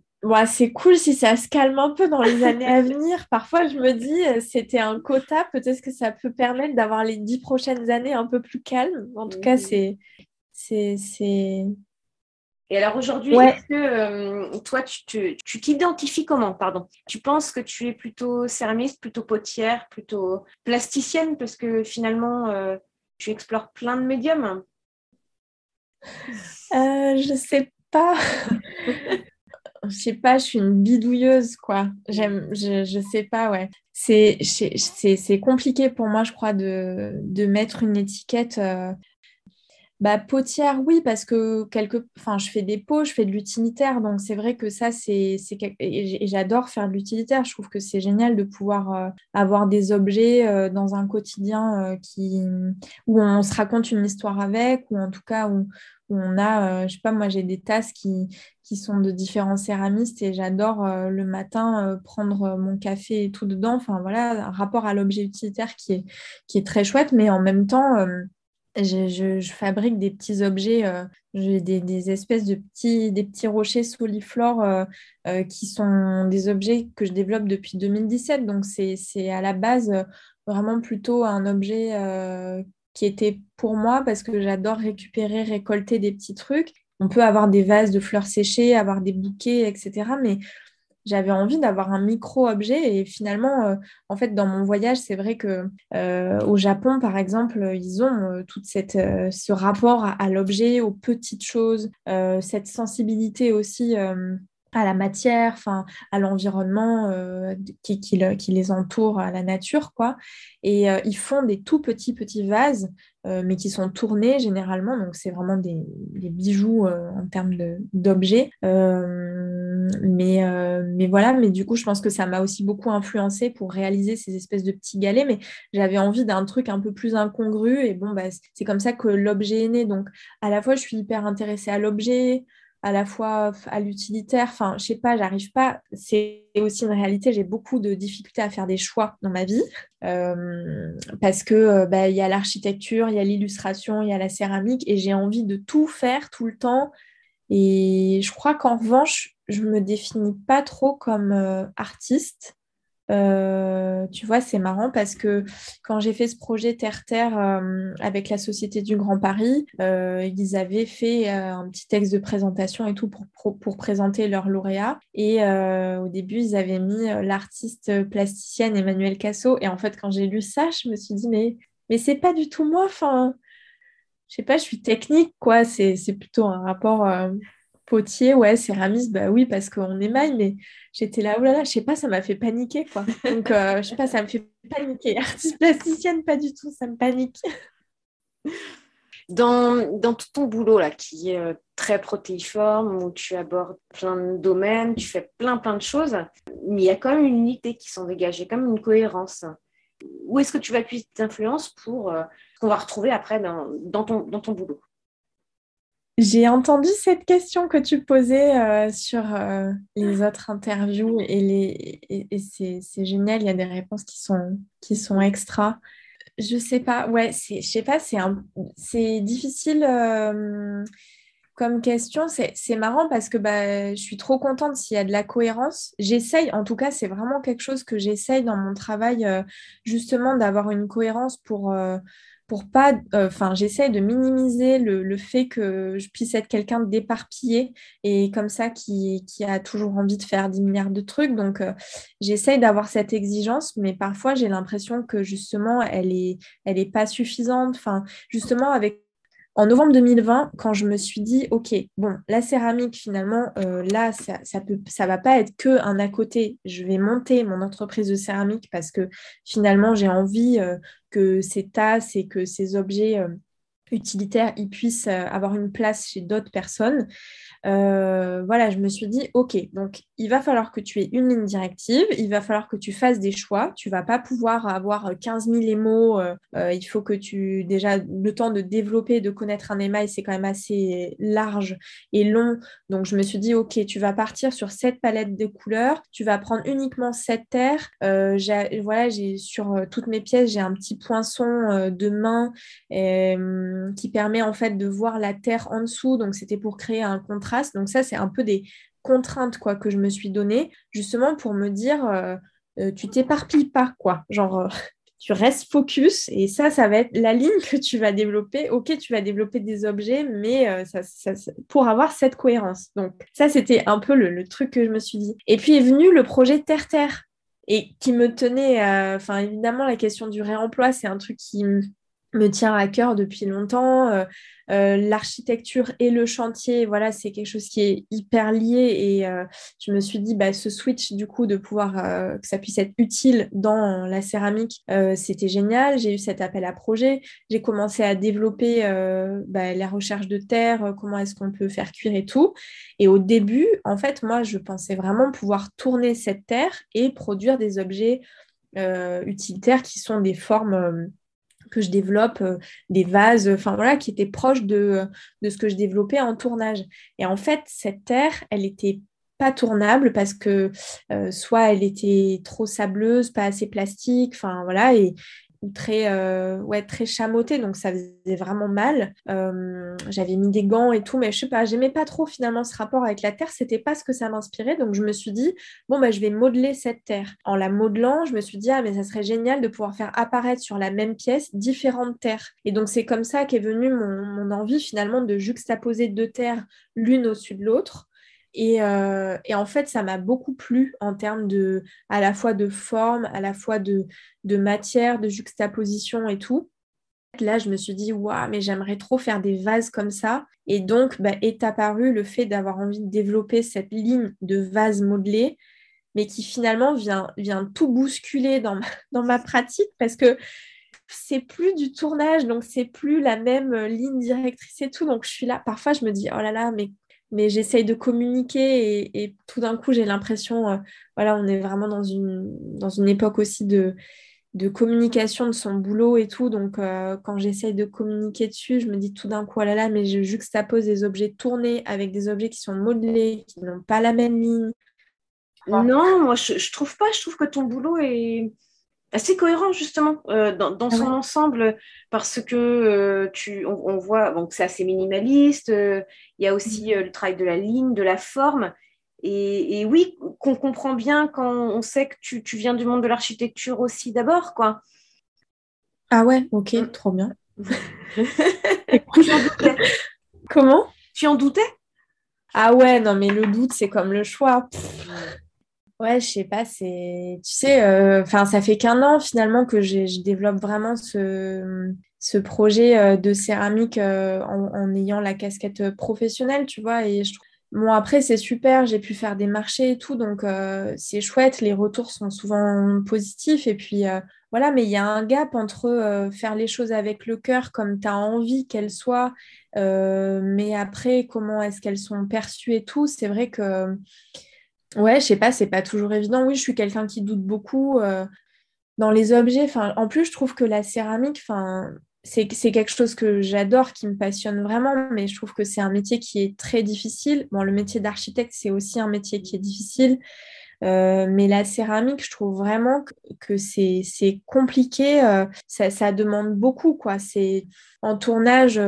c'est cool si ça se calme un peu dans les années à venir. Parfois, je me dis, c'était un quota, peut-être que ça peut permettre d'avoir les dix prochaines années un peu plus calmes. En tout cas, c'est, c'est, Et alors aujourd'hui, est-ce que euh, toi, tu, tu t'identifies comment Pardon? Tu penses que tu es plutôt céramiste, plutôt potière, plutôt plasticienne? Parce que finalement, euh, tu explores plein de médiums. Euh, je sais pas. je sais pas, je suis une bidouilleuse, quoi. J'aime, je, je sais pas, ouais. C'est, compliqué pour moi, je crois, de, de mettre une étiquette. Euh, bah, potière, oui, parce que quelque... enfin, je fais des pots, je fais de l'utilitaire, donc c'est vrai que ça, c'est... Et j'adore faire de l'utilitaire, je trouve que c'est génial de pouvoir euh, avoir des objets euh, dans un quotidien qui... où on se raconte une histoire avec, ou en tout cas où, on a, je sais pas, moi j'ai des tasses qui, qui sont de différents céramistes et j'adore euh, le matin euh, prendre mon café et tout dedans. Enfin voilà, un rapport à l'objet utilitaire qui est, qui est très chouette, mais en même temps, euh, je, fabrique des petits objets, j'ai des, espèces de petits, des petits rochers soliflores qui sont des objets que je développe depuis 2017. Donc c'est à la base vraiment plutôt un objet qui était pour moi parce que j'adore récupérer, récolter des petits trucs on peut avoir des vases de fleurs séchées, avoir des bouquets, etc. Mais j'avais envie d'avoir un micro-objet et finalement, euh, en fait, dans mon voyage, c'est vrai que euh, au Japon, par exemple, ils ont euh, tout ce rapport à, l'objet, aux petites choses, cette sensibilité aussi à la matière, enfin à l'environnement qui, qui, les entoure, à la nature, quoi. Et ils font des tout petits petits vases euh, mais qui sont tournés généralement. Donc, c'est vraiment des, bijoux euh, en termes d'objets. Euh, mais, mais voilà, mais du coup, je pense que ça m'a aussi beaucoup influencé pour réaliser ces espèces de petits galets. Mais j'avais envie d'un truc un peu plus incongru. Et bon, bah, c'est comme ça que l'objet est né. Donc, à la fois, je suis hyper intéressée à l'objet à la fois à l'utilitaire. Enfin, je sais pas, j'arrive pas. C'est aussi une réalité. J'ai beaucoup de difficultés à faire des choix dans ma vie euh, parce que euh, bah, il y a l'architecture, il y a l'illustration, il y a la céramique et j'ai envie de tout faire tout le temps. Et je crois qu'en revanche, je me définis pas trop comme euh, artiste. Euh, tu vois, c'est marrant parce que quand j'ai fait ce projet Terre-Terre euh, avec la Société du Grand Paris, euh, ils avaient fait un petit texte de présentation et tout pour, pour, présenter leur lauréat. Et au début, ils avaient mis l'artiste plasticienne Emmanuel Casso. Et en fait, quand j'ai lu ça, je me suis dit, mais, mais c'est pas du tout moi. Enfin, je sais pas, je suis technique, quoi. C'est plutôt un rapport potier, ouais, céramiste, bah oui, parce qu'on émaille, mais j'étais là, oh là là, je sais pas, ça m'a fait paniquer, quoi. Donc, euh, je sais pas, ça me fait paniquer. Artiste plasticienne, pas du tout, ça me panique. Dans, dans tout ton boulot, là, qui est euh, très protéiforme, où tu abordes plein de domaines, tu fais plein, plein de choses, mais il y a quand même une unité qui s'en dégage, comme une cohérence. Où est-ce que tu vas puiser tes influences pour euh, qu'on va retrouver après dans, dans, ton, dans ton boulot? J'ai entendu cette question que tu posais euh, sur euh, les autres interviews et, c'est, génial, il y a des réponses qui sont, qui sont extra. Je sais pas, ouais, c'est, je sais pas, c'est, c'est difficile euh, comme question. C'est, c'est marrant parce que bah, je suis trop contente s'il y a de la cohérence. J'essaye, en tout cas, c'est vraiment quelque chose que j'essaye dans mon travail, justement, d'avoir une cohérence pour pour pas, euh, enfin, j'essaie de minimiser le, fait que je puisse être quelqu'un d'éparpillé et comme ça qui, a toujours envie de faire 10 milliards de trucs. Donc, euh, j'essaie d'avoir cette exigence, mais parfois j'ai l'impression que justement, elle est, elle est pas suffisante. Enfin, justement, avec en novembre 2020, quand je me suis dit, OK, bon, la céramique, finalement, euh, là, ça ne peut, ça va pas être que un à côté. Je vais monter mon entreprise de céramique parce que finalement, j'ai envie euh, que ces tasses et que ces objets euh, utilitaire, il puisse avoir une place chez d'autres personnes. voilà, je me suis dit, OK, donc il va falloir que tu aies une ligne directive, il va falloir que tu fasses des choix. Tu vas pas pouvoir avoir 15 000 mots. il faut que tu, déjà, le temps de développer, de connaître un émail, c'est quand même assez large et long. Donc, je me suis dit, OK, tu vas partir sur cette palette de couleurs. Tu vas prendre uniquement cette terre. voilà, j'ai sur toutes mes pièces, j'ai un petit poinçon de main qui permet en fait de voir la terre en dessous. Donc, c'était pour créer un contraste. Donc, ça, c'est un peu des contraintes quoi, que je me suis données, justement pour me dire, euh, euh, tu t'éparpilles pas, quoi. Genre, euh, tu restes focus et ça, ça va être la ligne que tu vas développer. Ok, tu vas développer des objets, mais ça, pour avoir cette cohérence. Donc, ça, c'était un peu le, le, truc que je me suis dit. Et puis est venu le projet Terre-Terre et qui me tenait, enfin, évidemment, la question du réemploi, c'est un truc qui me tient à cœur depuis longtemps. Euh, euh, l'architecture et le chantier, voilà, c'est quelque chose qui est hyper lié et euh, je me suis dit, bah, ce switch du coup de pouvoir que ça puisse être utile dans la céramique, c'était génial. J'ai eu cet appel à projet, j'ai commencé à développer bah, la recherche de terre, comment est-ce qu'on peut faire cuire et tout. Et au début, en fait, moi, je pensais vraiment pouvoir tourner cette terre et produire des objets utilitaires qui sont des formes que je développe euh, des vases, enfin voilà, qui étaient proches de, de ce que je développais en tournage. Et en fait, cette terre, elle était pas tournable parce que euh, soit elle était trop sableuse, pas assez plastique, enfin voilà, et, très, euh, très chamoté, donc ça faisait vraiment mal. Euh, j'avais mis des gants et tout, mais je sais pas, j'aimais pas trop finalement ce rapport avec la terre, c'était pas ce que ça m'inspirait, donc je me suis dit, bon, bah, je vais modeler cette terre. En la modelant, je me suis dit, ah, mais ça serait génial de pouvoir faire apparaître sur la même pièce différentes terres. Et donc c'est comme ça qu'est venue mon, mon envie finalement de juxtaposer deux terres l'une au-dessus de l'autre. Euh, et, en fait, ça m'a beaucoup plu en termes de, à la fois de forme, à la fois de, de matière, de juxtaposition et tout. Là, je me suis dit, waouh, mais j'aimerais trop faire des vases comme ça. Et donc, bah, est apparu le fait d'avoir envie de développer cette ligne de vases modelés, mais qui finalement vient, vient tout bousculer dans dans ma pratique parce que c'est plus du tournage, donc c'est plus la même ligne directrice et tout. Donc, je suis là, parfois, je me dis, oh là là, mais mais j'essaye de communiquer et, tout d'un coup, j'ai l'impression, euh, voilà, on est vraiment dans une, dans une époque aussi de, de communication de son boulot et tout. Donc, euh, quand j'essaye de communiquer dessus, je me dis tout d'un coup, oh là là, mais je juxtapose des objets tournés avec des objets qui sont modelés, qui n'ont pas la même ligne. Non, moi, je, je trouve pas. Je trouve que ton boulot est, assez cohérent justement euh, dans, ah son ensemble parce que euh, tu, on, voit donc c'est assez minimaliste. Euh, il y a aussi mm. le travail de la ligne, de la forme. Et, oui, qu'on comprend bien quand on sait que tu, tu viens du monde de l'architecture aussi d'abord, quoi. Ah ouais, ok, mm. trop bien. Comment? Tu en doutais? Ah ouais, non, mais le doute, c'est comme le choix. Ouais, je sais pas, c'est. Tu sais, euh, ça fait qu'un an finalement que je développe vraiment ce, ce projet euh, de céramique euh, en, ayant la casquette professionnelle, tu vois. Et je Bon, après, c'est super, j'ai pu faire des marchés et tout, donc c'est chouette, les retours sont souvent positifs. Et puis voilà, mais il y a un gap entre faire les choses avec le cœur comme tu as envie qu'elles soient, mais après, comment est-ce qu'elles sont perçues et tout. C'est vrai que Ouais, je sais pas, c'est pas toujours évident. Oui, je suis quelqu'un qui doute beaucoup euh, dans les objets. En plus, je trouve que la céramique, c'est quelque chose que j'adore, qui me passionne vraiment, mais je trouve que c'est un métier qui est très difficile. Bon, le métier d'architecte, c'est aussi un métier qui est difficile. Euh, mais la céramique, je trouve vraiment que, c'est compliqué. Euh, ça, demande beaucoup. Quoi. En tournage,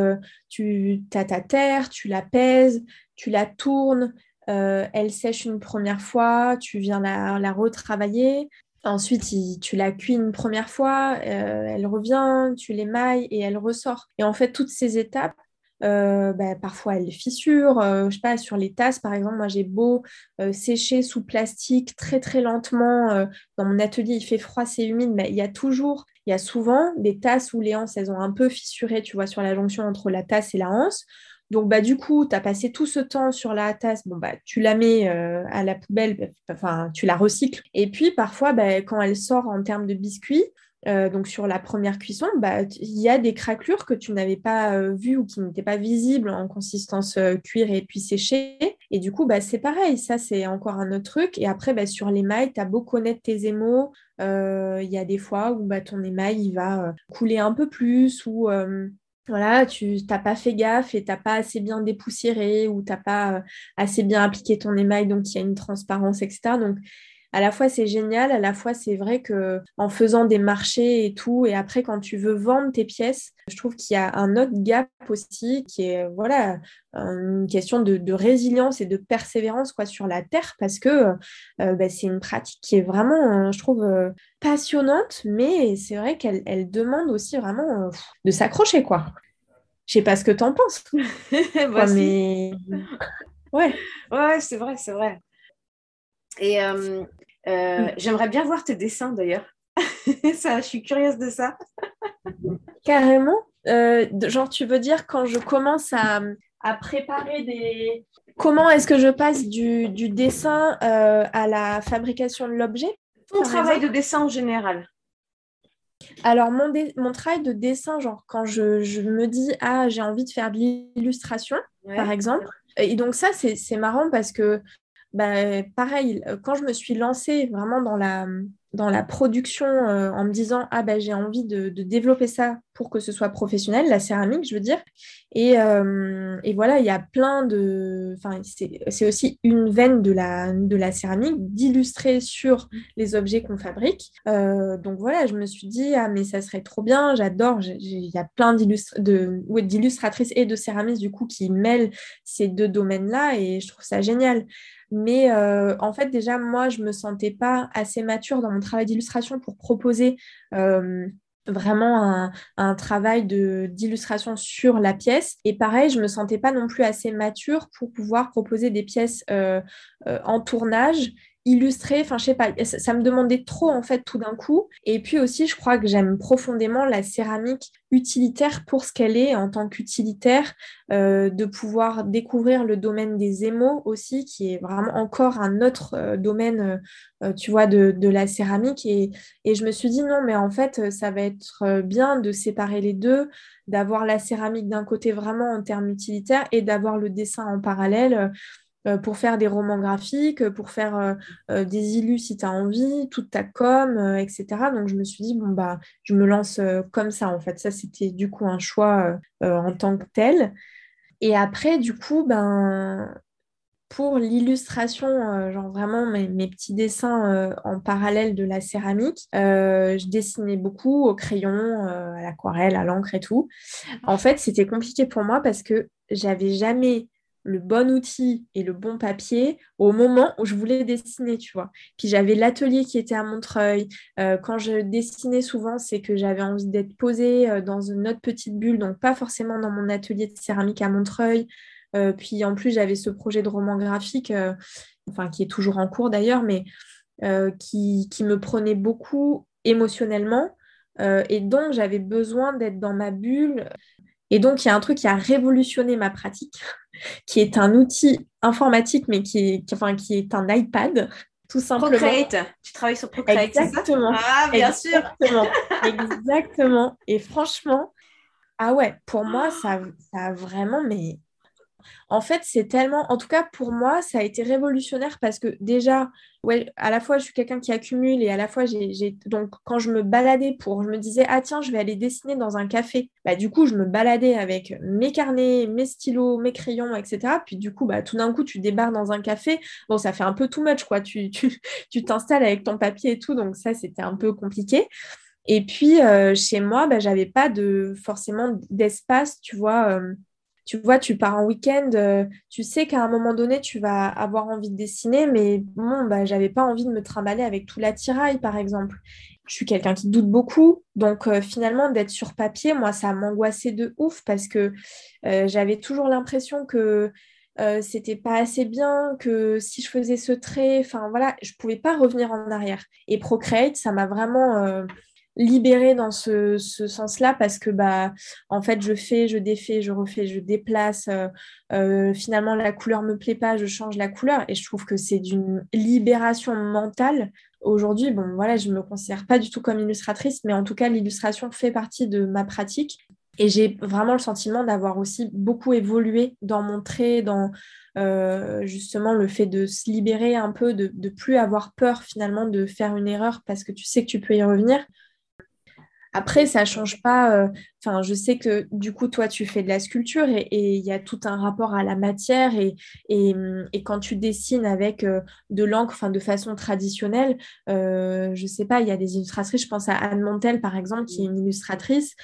tu as ta terre, tu la pèses, tu la tournes, euh, elle sèche une première fois, tu viens la, retravailler. Ensuite, tu la cuis une première fois, euh, elle revient, tu l'émailles et elle ressort. Et en fait, toutes ces étapes, euh, bah, parfois elle fissure. je sais pas, sur les tasses, par exemple, moi j'ai beau sécher sous plastique très très lentement. dans mon atelier, il fait froid, c'est humide, mais il y a toujours, il y a souvent des tasses où les anses, elles ont un peu fissuré, tu vois, sur la jonction entre la tasse et la hanse Donc, bah, du coup, tu as passé tout ce temps sur la tasse, bon, bah, tu la mets à la poubelle, enfin, tu la recycles. Et puis, parfois, bah, quand elle sort en termes de biscuits, euh, donc sur la première cuisson, bah, il y a des craquelures que tu n'avais pas euh, vues ou qui n'étaient pas visibles en consistance euh, et puis sécher. Et du coup, bah, c'est pareil, ça c'est encore un autre truc. Et après, bah, sur l'émail, tu as beau connaître tes émaux, il y a des fois où bah, ton émail il va couler un peu plus ou voilà, tu n'as pas fait gaffe et tu n'as pas assez bien dépoussiéré ou tu n'as pas assez bien appliqué ton émail, donc il y a une transparence, etc. Donc à la fois c'est génial, à la fois c'est vrai que en faisant des marchés et tout, et après quand tu veux vendre tes pièces, je trouve qu'il y a un autre gap aussi qui est voilà une question de, résilience et de persévérance quoi sur la terre parce que euh, bah, c'est une pratique qui est vraiment, euh, je trouve, euh, passionnante, mais c'est vrai qu'elle demande aussi vraiment de s'accrocher quoi. Je sais pas ce que tu en penses. mais... Ouais. Ouais, c'est vrai, c'est vrai. Et euh, mm. J'aimerais bien voir tes dessins d'ailleurs. ça, je suis curieuse de ça. Carrément. Euh, genre, tu veux dire quand je commence à, préparer des. Comment est-ce que je passe du, dessin euh, à la fabrication de l'objet Ton travail de dessin en général. Alors, mon, mon, travail de dessin, genre quand je, me dis, ah, j'ai envie de faire de l'illustration, par exemple. Et donc, ça, c'est marrant parce que bah, pareil, euh, quand je me suis lancée vraiment dans la, dans la production euh, en me disant ah bah j'ai envie de, développer ça pour que ce soit professionnel, la céramique, je veux dire. Et, euh, et voilà, il y a plein de. C'est aussi une veine de la, de la céramique d'illustrer sur les objets qu'on fabrique. donc voilà, je me suis dit ah mais ça serait trop bien, j'adore. Il y a plein d'illustratrices et de céramistes du coup qui mêlent ces deux domaines-là et je trouve ça génial. Mais euh, en fait, déjà, moi, je ne me sentais pas assez mature dans mon travail d'illustration pour proposer euh, vraiment un, travail d'illustration sur la pièce. Et pareil, je ne me sentais pas non plus assez mature pour pouvoir proposer des pièces euh, en tournage illustrer, enfin je sais pas, ça, me demandait trop en fait tout d'un coup. Et puis aussi, je crois que j'aime profondément la céramique utilitaire pour ce qu'elle est en tant qu'utilitaire, euh, de pouvoir découvrir le domaine des émaux aussi, qui est vraiment encore un autre euh, domaine, euh, tu vois, de, de, la céramique. Et, et, je me suis dit non, mais en fait, ça va être bien de séparer les deux, d'avoir la céramique d'un côté vraiment en termes utilitaires et d'avoir le dessin en parallèle. Euh, pour faire des romans graphiques, pour faire euh, euh, des illus si tu as envie, toute ta com, etc. Donc je me suis dit, bon, bah, je me lance comme ça en fait. Ça, c'était du coup un choix en tant que tel. Et après, du coup, ben, pour l'illustration, genre vraiment mes, petits dessins en parallèle de la céramique, je dessinais beaucoup au crayon, à l'aquarelle, à l'encre et tout. En fait, c'était compliqué pour moi parce que j'avais jamais le bon outil et le bon papier au moment où je voulais dessiner, tu vois. Puis j'avais l'atelier qui était à Montreuil. Euh, quand je dessinais souvent, c'est que j'avais envie d'être posée euh, dans une autre petite bulle, donc pas forcément dans mon atelier de céramique à Montreuil. Euh, puis en plus, j'avais ce projet de roman graphique, enfin qui est toujours en cours d'ailleurs, mais qui, qui, me prenait beaucoup émotionnellement. et donc, j'avais besoin d'être dans ma bulle. Et donc, il y a un truc qui a révolutionné ma pratique, qui est un outil informatique, mais qui est, enfin, qui est un iPad, tout simplement. Procreate. Tu travailles sur Procreate, Exactement. Ah, bien sûr. Exactement. Et franchement, ah ouais, pour moi, ça, ça a vraiment mais en fait, c'est tellement, en tout cas pour moi, ça a été révolutionnaire parce que déjà, ouais, à la fois je suis quelqu'un qui accumule et à la fois j'ai, donc quand je me baladais pour, je me disais ah tiens, je vais aller dessiner dans un café. Bah du coup, je me baladais avec mes carnets, mes stylos, mes crayons, etc. Puis du coup, bah tout d'un coup, tu débarques dans un café. Bon, ça fait un peu too much quoi. Tu, tu, t'installes avec ton papier et tout, donc ça c'était un peu compliqué. Et puis euh, chez moi, bah, j'avais pas de forcément d'espace, tu vois. Euh, tu vois, tu pars en week-end, euh, tu sais qu'à un moment donné, tu vas avoir envie de dessiner, mais bon, bah, j'avais pas envie de me trimballer avec tout l'attirail, par exemple. Je suis quelqu'un qui doute beaucoup, donc euh, finalement, d'être sur papier, moi, ça m'angoissait de ouf parce que euh, j'avais toujours l'impression que c'était pas assez bien, que si je faisais ce trait, enfin voilà, je pouvais pas revenir en arrière. Et Procreate, ça m'a vraiment libérée dans ce, sens-là parce que bah en fait je fais, je défais, je refais, je déplace. Euh, euh, finalement la couleur me plaît pas, je change la couleur et je trouve que c'est d'une libération mentale. Aujourd'hui, bon voilà, je me considère pas du tout comme illustratrice, mais en tout cas l'illustration fait partie de ma pratique et j'ai vraiment le sentiment d'avoir aussi beaucoup évolué dans mon trait, dans euh, justement le fait de se libérer un peu, de ne plus avoir peur finalement de faire une erreur parce que tu sais que tu peux y revenir. Après, ça change pas. Euh, enfin, je sais que du coup, toi, tu fais de la sculpture et il y a tout un rapport à la matière. Et, et, quand tu dessines avec euh, de l'encre, enfin, de façon traditionnelle, euh, je sais pas, il y a des illustratrices. Je pense à Anne Montel, par exemple, qui est une illustratrice.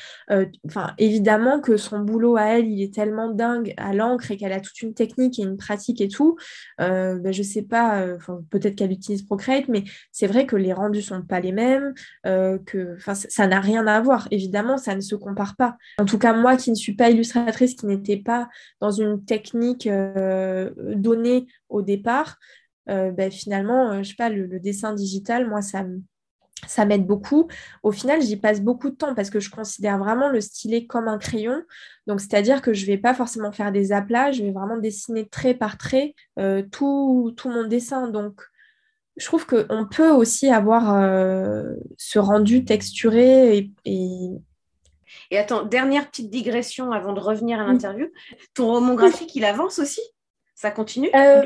Enfin, évidemment que son boulot à elle, il est tellement dingue à l'encre et qu'elle a toute une technique et une pratique et tout. Ben, je sais pas. peut-être qu'elle utilise Procreate, mais c'est vrai que les rendus sont pas les mêmes. que, ça n'a rien à voir. Évidemment, ça ne se compare pas. En tout cas, moi qui ne suis pas illustratrice, qui n'étais pas dans une technique euh, donnée au départ, euh, ben, finalement, euh, je sais pas, le, dessin digital, moi, ça m'aide beaucoup. Au final, j'y passe beaucoup de temps parce que je considère vraiment le stylet comme un crayon. Donc, c'est-à-dire que je ne vais pas forcément faire des aplats, je vais vraiment dessiner trait par trait tout, mon dessin. Donc, je trouve qu'on peut aussi avoir ce rendu texturé et... attends, dernière petite digression avant de revenir à l'interview. Ton roman graphique, il avance aussi? Ça continue? Euh,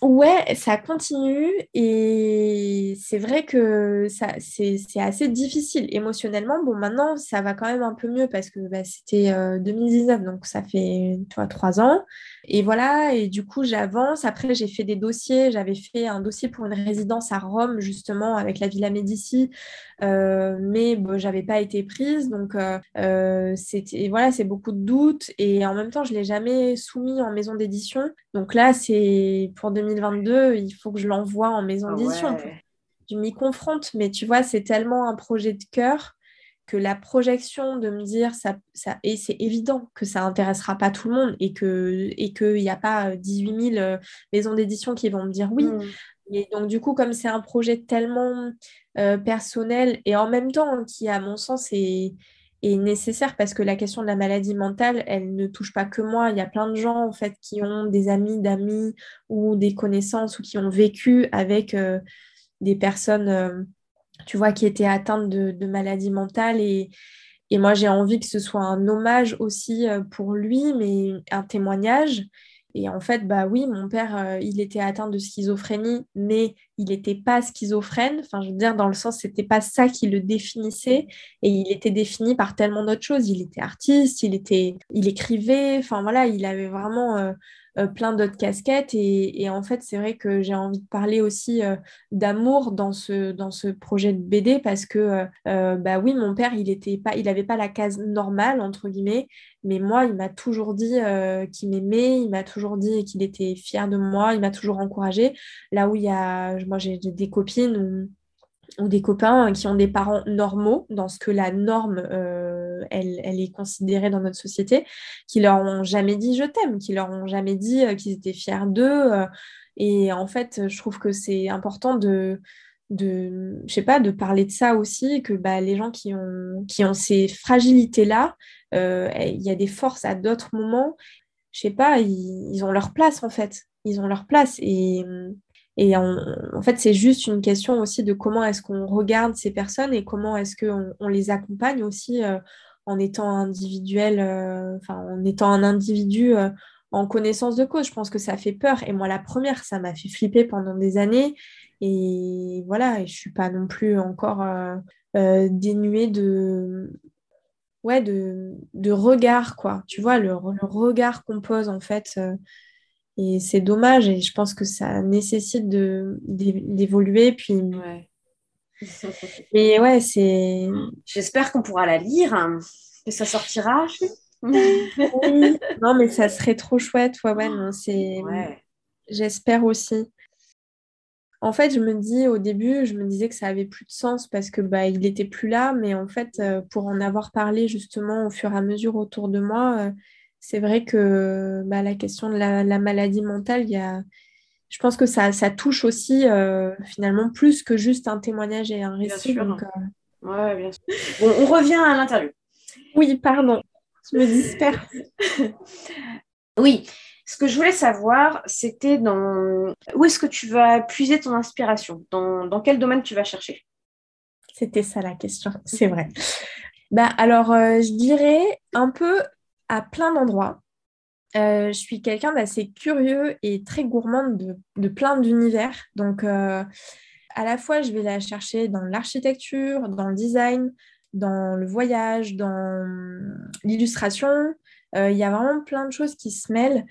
Ouais, ça continue et c'est vrai que ça, c'est, assez difficile émotionnellement. Bon, maintenant, ça va quand même un peu mieux parce que bah, c'était 2019, euh, donc ça fait toi, trois ans. Et voilà, et du coup, j'avance. Après, j'ai fait des dossiers. J'avais fait un dossier pour une résidence à Rome, justement, avec la Villa Médici, euh, mais j'avais pas été prise. Donc, c'était, voilà, c'est beaucoup de doutes. Et en même temps, je l'ai jamais soumis en maison d'édition. Donc, donc là, c'est pour 2022, il faut que je l'envoie en maison ah d'édition. Je m'y confronte, mais tu vois, c'est tellement un projet de cœur que la projection de me dire ça, ça et c'est évident que ça intéressera pas tout le monde et que et qu'il n'y a pas 18 000 euh, maisons d'édition qui vont me dire oui. Mm. Et donc du coup, comme c'est un projet tellement euh, personnel et en même temps qui, à mon sens, est, est nécessaire parce que la question de la maladie mentale, elle ne touche pas que moi. Il y a plein de gens en fait qui ont des amis d'amis ou des connaissances ou qui ont vécu avec euh, des personnes, euh, tu vois, qui étaient atteintes de, de maladie mentale et, moi j'ai envie que ce soit un hommage aussi euh, pour lui, mais un témoignage. Et en fait, bah oui, mon père, euh, il était atteint de schizophrénie, mais il n'était pas schizophrène. Enfin, je veux dire, dans le sens, c'était pas ça qui le définissait. Et il était défini par tellement d'autres choses. Il était artiste, il était, il écrivait. Enfin voilà, il avait vraiment euh, plein d'autres casquettes. Et, en fait, c'est vrai que j'ai envie de parler aussi euh, d'amour dans ce, dans ce projet de BD parce que, euh, bah oui, mon père, il était pas, il n'avait pas la case normale, entre guillemets, mais moi, il m'a toujours dit qu'il m'aimait, il m'a toujours dit qu'il était fier de moi, il m'a toujours encouragé. Là où il y a, moi, j'ai des copines ou des copains qui ont des parents normaux, dans ce que la norme, euh, elle, est considérée dans notre société, qui leur ont jamais dit je t'aime, qui leur ont jamais dit euh, qu'ils étaient fiers d'eux. Euh. et en fait, je trouve que c'est important de, de, je sais pas, de parler de ça aussi, que bah, les gens qui ont, qui ont ces fragilités-là, il y a des forces à d'autres moments. Je sais pas, ils, ils ont leur place en fait. Ils ont leur place. Et et en, fait, c'est juste une question aussi de comment est-ce qu'on regarde ces personnes et comment est-ce qu'on on les accompagne aussi euh, en étant individuel, euh, enfin en étant un individu euh, en connaissance de cause. Je pense que ça fait peur. Et moi, la première, ça m'a fait flipper pendant des années. Et voilà, et je suis pas non plus encore dénuée de, ouais, de, de regard, quoi. Tu vois, le, le regard qu'on pose en fait et c'est dommage et je pense que ça nécessite d'évoluer. Puis... Ouais. Et ouais, c'est. J'espère qu'on pourra la lire, hein, que ça sortira. Non, mais ça serait trop chouette. Ouais, ouais, non, c'est. J'espère aussi. En fait, je me dis au début, je me disais que ça avait plus de sens parce que bah il était plus là, mais en fait, euh, pour en avoir parlé justement au fur et à mesure autour de moi, euh, c'est vrai que bah, la question de la, maladie mentale, il y a, je pense que ça, ça touche aussi euh, finalement plus que juste un témoignage et un récit. Donc, euh, Ouais, bien sûr. Bon, on revient à l'interview. Oui, pardon. Je me disperse. oui. Ce que je voulais savoir, c'était dans où est-ce que tu vas puiser ton inspiration? Dans, dans quel domaine tu vas chercher? C'était ça la question, c'est vrai. Bah, alors, euh, je dirais un peu à plein d'endroits. Euh, je suis quelqu'un d'assez curieux et très gourmande de, plein d'univers. Donc, euh, à la fois, je vais la chercher dans l'architecture, dans le design, dans le voyage, dans l'illustration. Il y a vraiment plein de choses qui se mêlent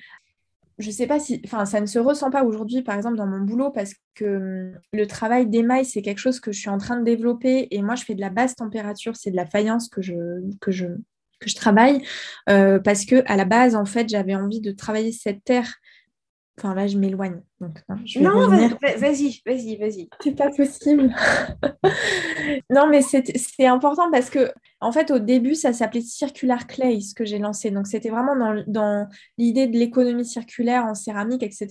je sais pas si, enfin, ça ne se ressent pas aujourd'hui, par exemple, dans mon boulot, parce que hum, le travail d'émail, c'est quelque chose que je suis en train de développer. Et moi, je fais de la basse température, c'est de la faïence que je, que je, que je travaille, euh, parce que à la base, en fait, j'avais envie de travailler cette terre Enfin, là, je m'éloigne. non, non vas-y, vas-y, vas-y. C'est pas possible. non, mais c'est important parce que, en fait, au début, ça s'appelait Circular Clay, ce que j'ai lancé. Donc, c'était vraiment dans, dans l'idée de l'économie circulaire en céramique, etc.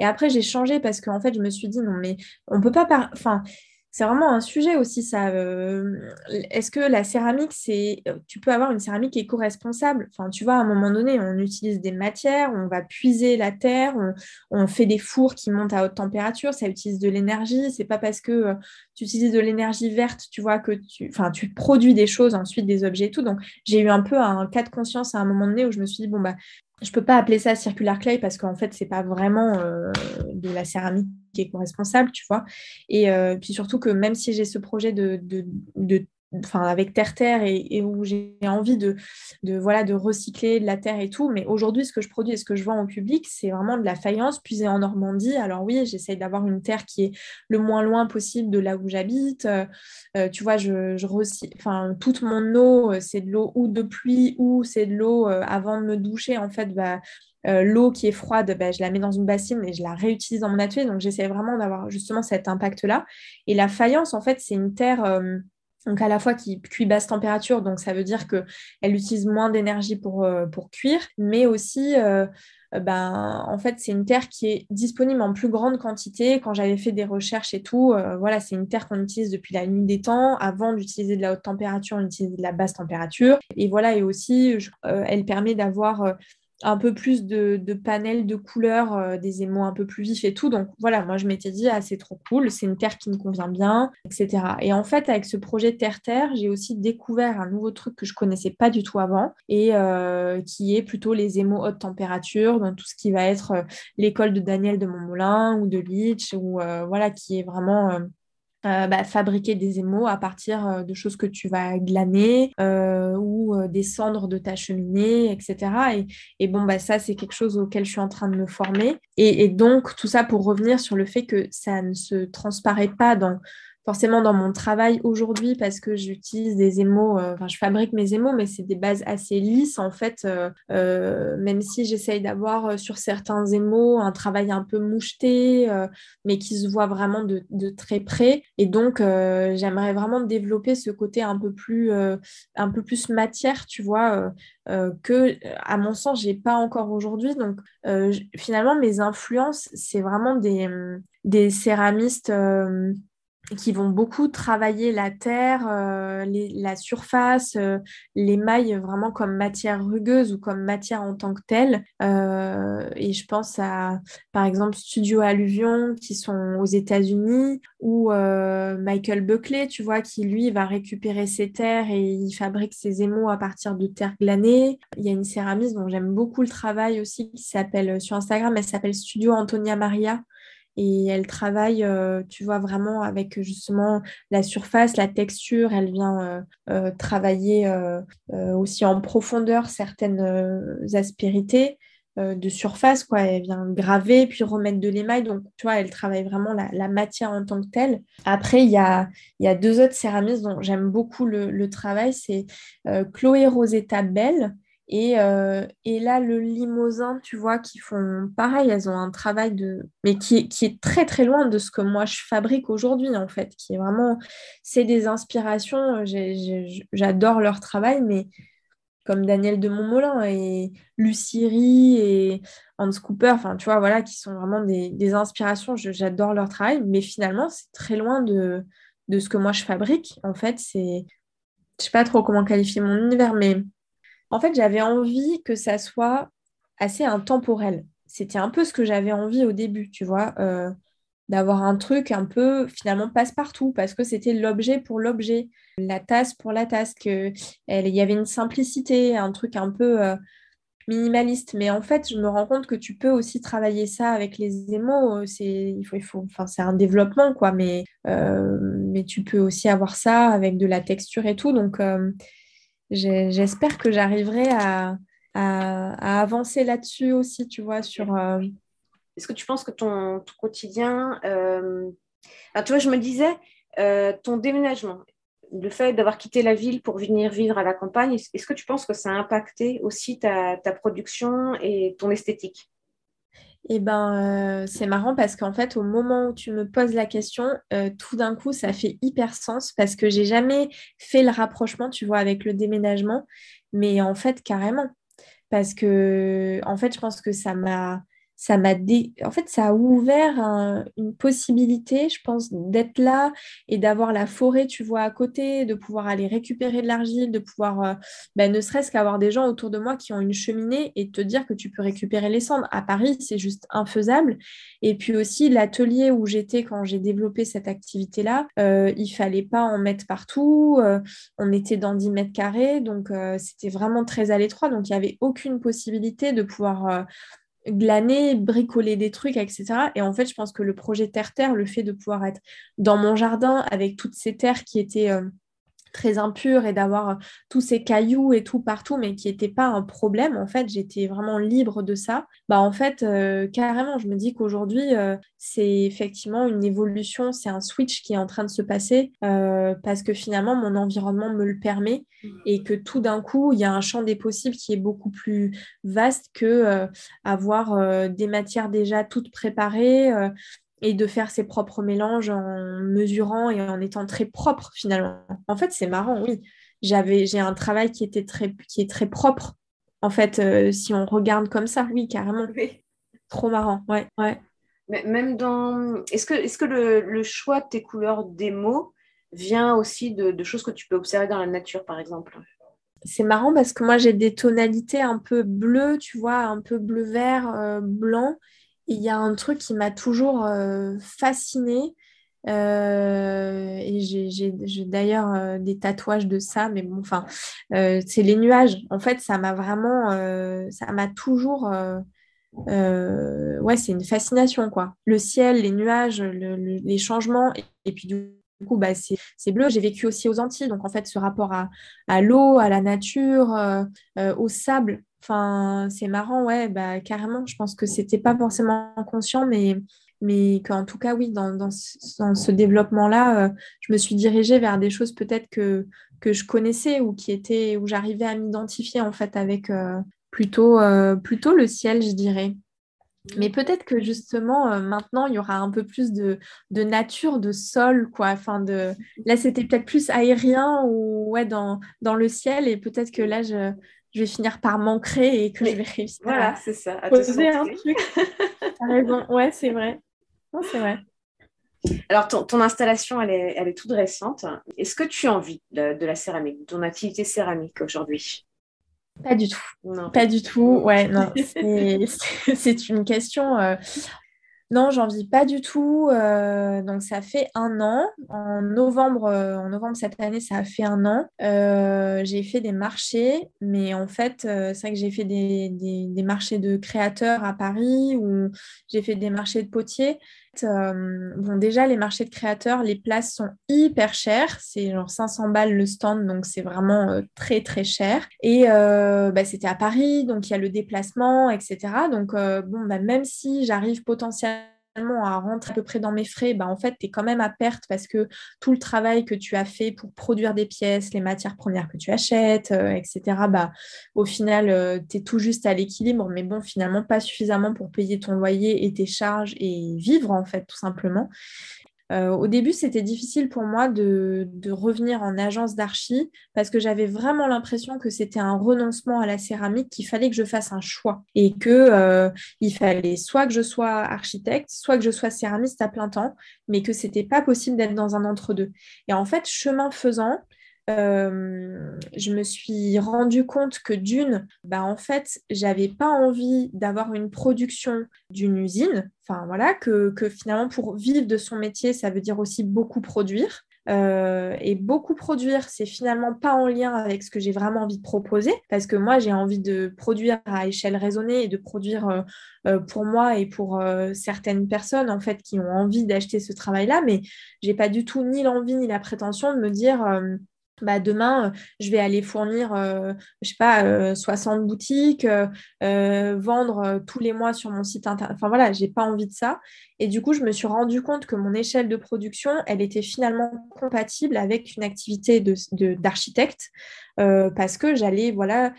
Et après, j'ai changé parce qu'en fait, je me suis dit, non, mais on peut pas. Par... Enfin, c'est vraiment un sujet aussi, ça. Euh, est-ce que la céramique, c'est. Euh, tu peux avoir une céramique éco-responsable? Enfin, tu vois, à un moment donné, on utilise des matières, on va puiser la terre, on, fait des fours qui montent à haute température, ça utilise de l'énergie. C'est pas parce que euh, tu utilises de l'énergie verte, tu vois, que tu. Enfin, tu produis des choses, ensuite des objets et tout. Donc, j'ai eu un peu un cas de conscience à un moment donné où je me suis dit, bon, bah, je peux pas appeler ça circular clay parce qu'en fait, c'est pas vraiment de la céramique éco-responsable, tu vois. Et euh, puis surtout que même si j'ai ce projet de, de enfin avec terre terre et, où j'ai envie de, de, voilà de recycler de la terre et tout mais aujourd'hui ce que je produis et ce que je vends au public c'est vraiment de la faïence puisée en Normandie alors oui j'essaye d'avoir une terre qui est le moins loin possible de là où j'habite euh, euh, tu vois je, je enfin toute mon eau c'est de l'eau ou de pluie ou c'est de l'eau avant de me doucher en fait bah euh, l'eau qui est froide, ben, je la mets dans une bassine et je la réutilise dans mon atelier. Donc, j'essaie vraiment d'avoir justement cet impact-là. Et la faïence, en fait, c'est une terre euh, donc à la fois qui cuit basse température, donc ça veut dire qu'elle utilise moins d'énergie pour, euh, cuire, mais aussi, ben, en fait, c'est une terre qui est disponible en plus grande quantité. Quand j'avais fait des recherches et tout, voilà, c'est une terre qu'on utilise depuis la nuit des temps. Avant d'utiliser de la haute température, on utilisait de la basse température. Et voilà, et aussi, elle permet d'avoir un peu plus de, de de couleurs, euh, des émaux un peu plus vifs et tout. Donc voilà, moi je m'étais dit, ah c'est trop cool, c'est une terre qui me convient bien, etc. Et en fait, avec ce projet Terre-Terre, j'ai aussi découvert un nouveau truc que je connaissais pas du tout avant et euh, qui est plutôt les émaux haute température, donc tout ce qui va être euh, l'école de Daniel de Montmolin ou de Litch, ou voilà, qui est vraiment euh, bah, fabriquer des émaux à partir euh, de choses que tu vas glaner euh, ou des cendres de ta cheminée, etc. Et, bon, bah, ça, c'est quelque chose auquel je suis en train de me former. et, donc, tout ça pour revenir sur le fait que ça ne se transparaît pas dans forcément dans mon travail aujourd'hui parce que j'utilise des émaux, euh, je fabrique mes émaux, mais c'est des bases assez lisses en fait, euh, euh, même si j'essaye d'avoir sur certains émaux un travail un peu moucheté, mais qui se voit vraiment de, très près. Et donc j'aimerais vraiment développer ce côté un peu plus, un peu plus matière, tu vois, que à mon sens j'ai pas encore aujourd'hui. Donc finalement mes influences, c'est vraiment des, des céramistes qui vont beaucoup travailler la terre, euh, la surface, euh, les mailles vraiment comme matière rugueuse ou comme matière en tant que telle. Euh, et je pense à, par exemple, Studio Alluvion qui sont aux États-Unis ou Michael Buckley, tu vois, qui lui va récupérer ses terres et il fabrique ses émaux à partir de terre glanée. Il y a une céramiste dont j'aime beaucoup le travail aussi qui s'appelle sur Instagram, elle s'appelle Studio Antonia Maria et elle travaille, euh, tu vois, vraiment avec justement la surface, la texture. Elle vient euh, euh, travailler aussi en profondeur certaines aspérités de surface, quoi. Elle vient graver, puis remettre de l'émail. Donc, tu vois, elle travaille vraiment la, matière en tant que telle. Après, il y a, y a deux autres céramistes dont j'aime beaucoup le, le travail. C'est Chloé Rosetta Bell euh, et, là, le Limousin, tu vois, qui font pareil, elles ont un travail de. mais qui est, qui est très très loin de ce que moi je fabrique aujourd'hui, en fait, qui est vraiment. C'est des inspirations, j'adore leur travail, mais comme Daniel de Montmolin et Lucie et Hans Cooper, enfin, tu vois, voilà, qui sont vraiment des, des inspirations, j'adore leur travail, mais finalement, c'est très loin de, de ce que moi je fabrique. En fait, c'est, je sais pas trop comment qualifier mon univers, mais en fait, j'avais envie que ça soit assez intemporel. C'était un peu ce que j'avais envie au début, tu vois, euh, d'avoir un truc un peu finalement passe-partout, parce que c'était l'objet pour l'objet, la tasse pour la tasse, qu'il y avait une simplicité, un truc un peu euh, minimaliste. Mais en fait, je me rends compte que tu peux aussi travailler ça avec les émaux. Euh, c'est, il faut, il faut, enfin, c'est un développement, quoi, mais, mais tu peux aussi avoir ça avec de la texture et tout. Donc, j'espère que j'arriverai à, avancer là-dessus aussi, tu vois, sur... Euh, Est-ce que tu penses que ton, quotidien... Euh, tu vois, je me disais, euh, ton déménagement, le fait d'avoir quitté la ville pour venir vivre à la campagne, est-ce que tu penses que ça a impacté aussi ta production et ton esthétique? Eh ben, euh, c'est marrant parce qu'en fait, au moment où tu me poses la question, euh, tout d'un coup, ça fait hyper sens parce que j'ai jamais fait le rapprochement, tu vois, avec le déménagement, mais en fait, carrément. Parce que, en fait, je pense que ça m'a ça m'a en fait ça a ouvert une possibilité je pense d'être là et d'avoir la forêt tu vois à côté de pouvoir aller récupérer de l'argile de pouvoir euh, ben, ne serait-ce qu'avoir des gens autour de moi qui ont une cheminée et te dire que tu peux récupérer les cendres. À Paris c'est juste infaisable. Et puis aussi l'atelier où j'étais quand j'ai développé cette activité là euh, il fallait pas en mettre partout euh, on était dans 10 mètres carrés donc c'était vraiment très à l'étroit donc il n'y avait aucune possibilité de pouvoir glaner, bricoler des trucs, etc. Et en fait, je pense que le projet Terre-Terre, le fait de pouvoir être dans mon jardin avec toutes ces terres qui étaient euh, très impures et d'avoir euh, tous ces cailloux et tout partout, mais qui n'étaient pas un problème. En fait, j'étais vraiment libre de ça. Bah, en fait, euh, carrément, je me dis qu'aujourd'hui, euh, c'est effectivement une évolution, c'est un switch qui est en train de se passer parce que finalement, mon environnement me le permet mmh. et que tout d'un coup, il y a un champ des possibles qui est beaucoup plus vaste que avoir des matières déjà toutes préparées et de faire ses propres mélanges en mesurant et en étant très propre finalement. En fait, c'est marrant, oui. J'avais, j'ai un travail qui était très, qui est très propre. En fait, euh, si on regarde comme ça, oui, carrément. Trop marrant, ouais, ouais. Mais même dans, est-ce que, est-ce que le, choix de tes couleurs des mots vient aussi de, choses que tu peux observer dans la nature, par exemple? C'est marrant parce que moi j'ai des tonalités un peu bleues, tu vois, un peu bleu vert, euh, blanc il y a un truc qui m'a toujours euh, fascinée. Euh, et j'ai d'ailleurs euh, des tatouages de ça, mais bon, enfin, c'est les nuages. En fait, ça m'a vraiment, ça m'a toujours, ouais, c'est une fascination, quoi. Le ciel, les nuages, les changements, et, puis du coup, bah, c'est bleu. J'ai vécu aussi aux Antilles, donc en fait, ce rapport à l'eau, à la nature, au sable, Enfin, c'est marrant, ouais, bah, carrément. Je pense que c'était pas forcément conscient, mais, mais qu'en tout cas, oui, dans, dans ce, développement-là, euh, je me suis dirigée vers des choses peut-être que, que je connaissais ou qui étaient, où j'arrivais à m'identifier en fait avec euh, plutôt, euh, plutôt le ciel, je dirais. Mais peut-être que justement, maintenant, il y aura un peu plus de, de nature, de sol, quoi. Enfin, de... Là, c'était peut-être plus aérien ou ouais, dans, dans le ciel. Et peut-être que là, je, je vais finir par m'ancrer et que je vais réussir voilà, c'est ça, à poser un truc. T'as raison, ouais, c'est vrai. c'est vrai. Alors, ton, installation, elle est, elle est toute récente. Est-ce que tu as envie de, la céramique, de ton activité céramique aujourd'hui? Pas du tout. Non. Pas du tout. Ouais, non. C'est une question. Euh, non, j'en vis pas du tout. Euh, donc ça fait un an. En novembre, euh, en novembre cette année, ça a fait un an. Euh, j'ai fait des marchés, mais en fait, c'est vrai que j'ai fait des, des, marchés de créateurs à Paris ou j'ai fait des marchés de potiers. Bon, déjà, les marchés de créateurs, les places sont hyper chères. C'est genre 500 balles le stand, donc c'est vraiment très très cher. Et bah, c'était à Paris, donc il y a le déplacement, etc. Donc bon, bah, même si j'arrive potentiellement à rentrer à peu près dans mes frais, bah, en fait, tu es quand même à perte parce que tout le travail que tu as fait pour produire des pièces, les matières premières que tu achètes, euh, etc., bah, au final, euh, tu es tout juste à l'équilibre, mais bon, finalement, pas suffisamment pour payer ton loyer et tes charges et vivre, en fait, tout simplement. Euh, au début, c'était difficile pour moi de, revenir en agence d'archi parce que j'avais vraiment l'impression que c'était un renoncement à la céramique, qu'il fallait que je fasse un choix et que euh, il fallait soit que je sois architecte, soit que je sois céramiste à plein temps, mais que c'était pas possible d'être dans un entre-deux. Et en fait, chemin faisant, euh, je me suis rendu compte que d'une, bah en fait, j'avais pas envie d'avoir une production d'une usine. Enfin voilà, que, que, finalement pour vivre de son métier, ça veut dire aussi beaucoup produire. Euh, et beaucoup produire, c'est finalement pas en lien avec ce que j'ai vraiment envie de proposer, parce que moi j'ai envie de produire à échelle raisonnée et de produire euh, pour moi et pour certaines personnes en fait qui ont envie d'acheter ce travail-là, mais j'ai pas du tout ni l'envie ni la prétention de me dire bah, demain, euh, je vais aller fournir, euh, je sais pas, 60 euh, boutiques, vendre tous les mois sur mon site internet. Enfin voilà, j'ai pas envie de ça. Et du coup, je me suis rendu compte que mon échelle de production, elle était finalement compatible avec une activité d'architecte de, parce que j'allais voilà,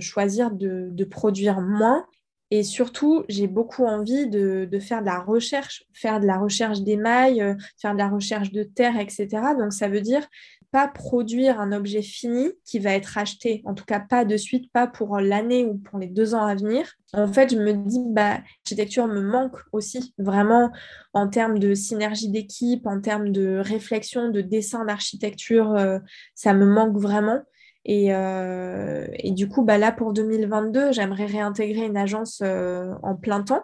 choisir de, de, produire moins. Et surtout, j'ai beaucoup envie de, de, faire de la recherche, faire de la recherche d'émail, faire de la recherche de terre, etc. Donc, ça veut dire pas produire un objet fini qui va être acheté, en tout cas pas de suite, pas pour l'année ou pour les deux ans à venir. En fait, je me dis, bah, l'architecture me manque aussi, vraiment en termes de synergie d'équipe, en termes de réflexion, de dessin d'architecture, euh, ça me manque vraiment. Et, euh, et, du coup, bah, là, pour 2022, j'aimerais réintégrer une agence euh, en plein temps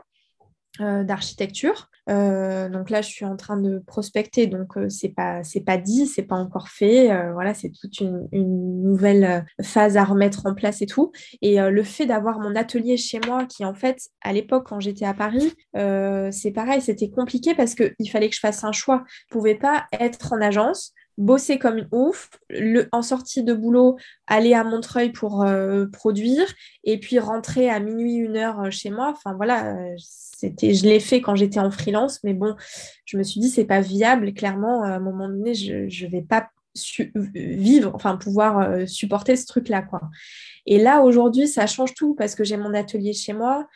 d'architecture. Euh, donc là, je suis en train de prospecter, donc euh, c'est pas c'est pas dit, c'est pas encore fait. Euh, voilà, c'est toute une, nouvelle phase à remettre en place et tout. Et le fait d'avoir mon atelier chez moi, qui en fait à l'époque quand j'étais à Paris, c'est pareil, c'était compliqué parce qu'il fallait que je fasse un choix. Je pouvais pas être en agence, bosser comme une ouf, en sortie de boulot, aller à Montreuil pour produire, et puis rentrer à minuit, une heure chez moi. Enfin voilà, c'était, je l'ai fait quand j'étais en freelance, mais bon, je me suis dit, c'est pas viable. Clairement, à un moment donné, je ne vais pas vivre, enfin pouvoir euh, supporter ce truc-là. quoi. Et là, aujourd'hui, ça change tout parce que j'ai mon atelier chez moi.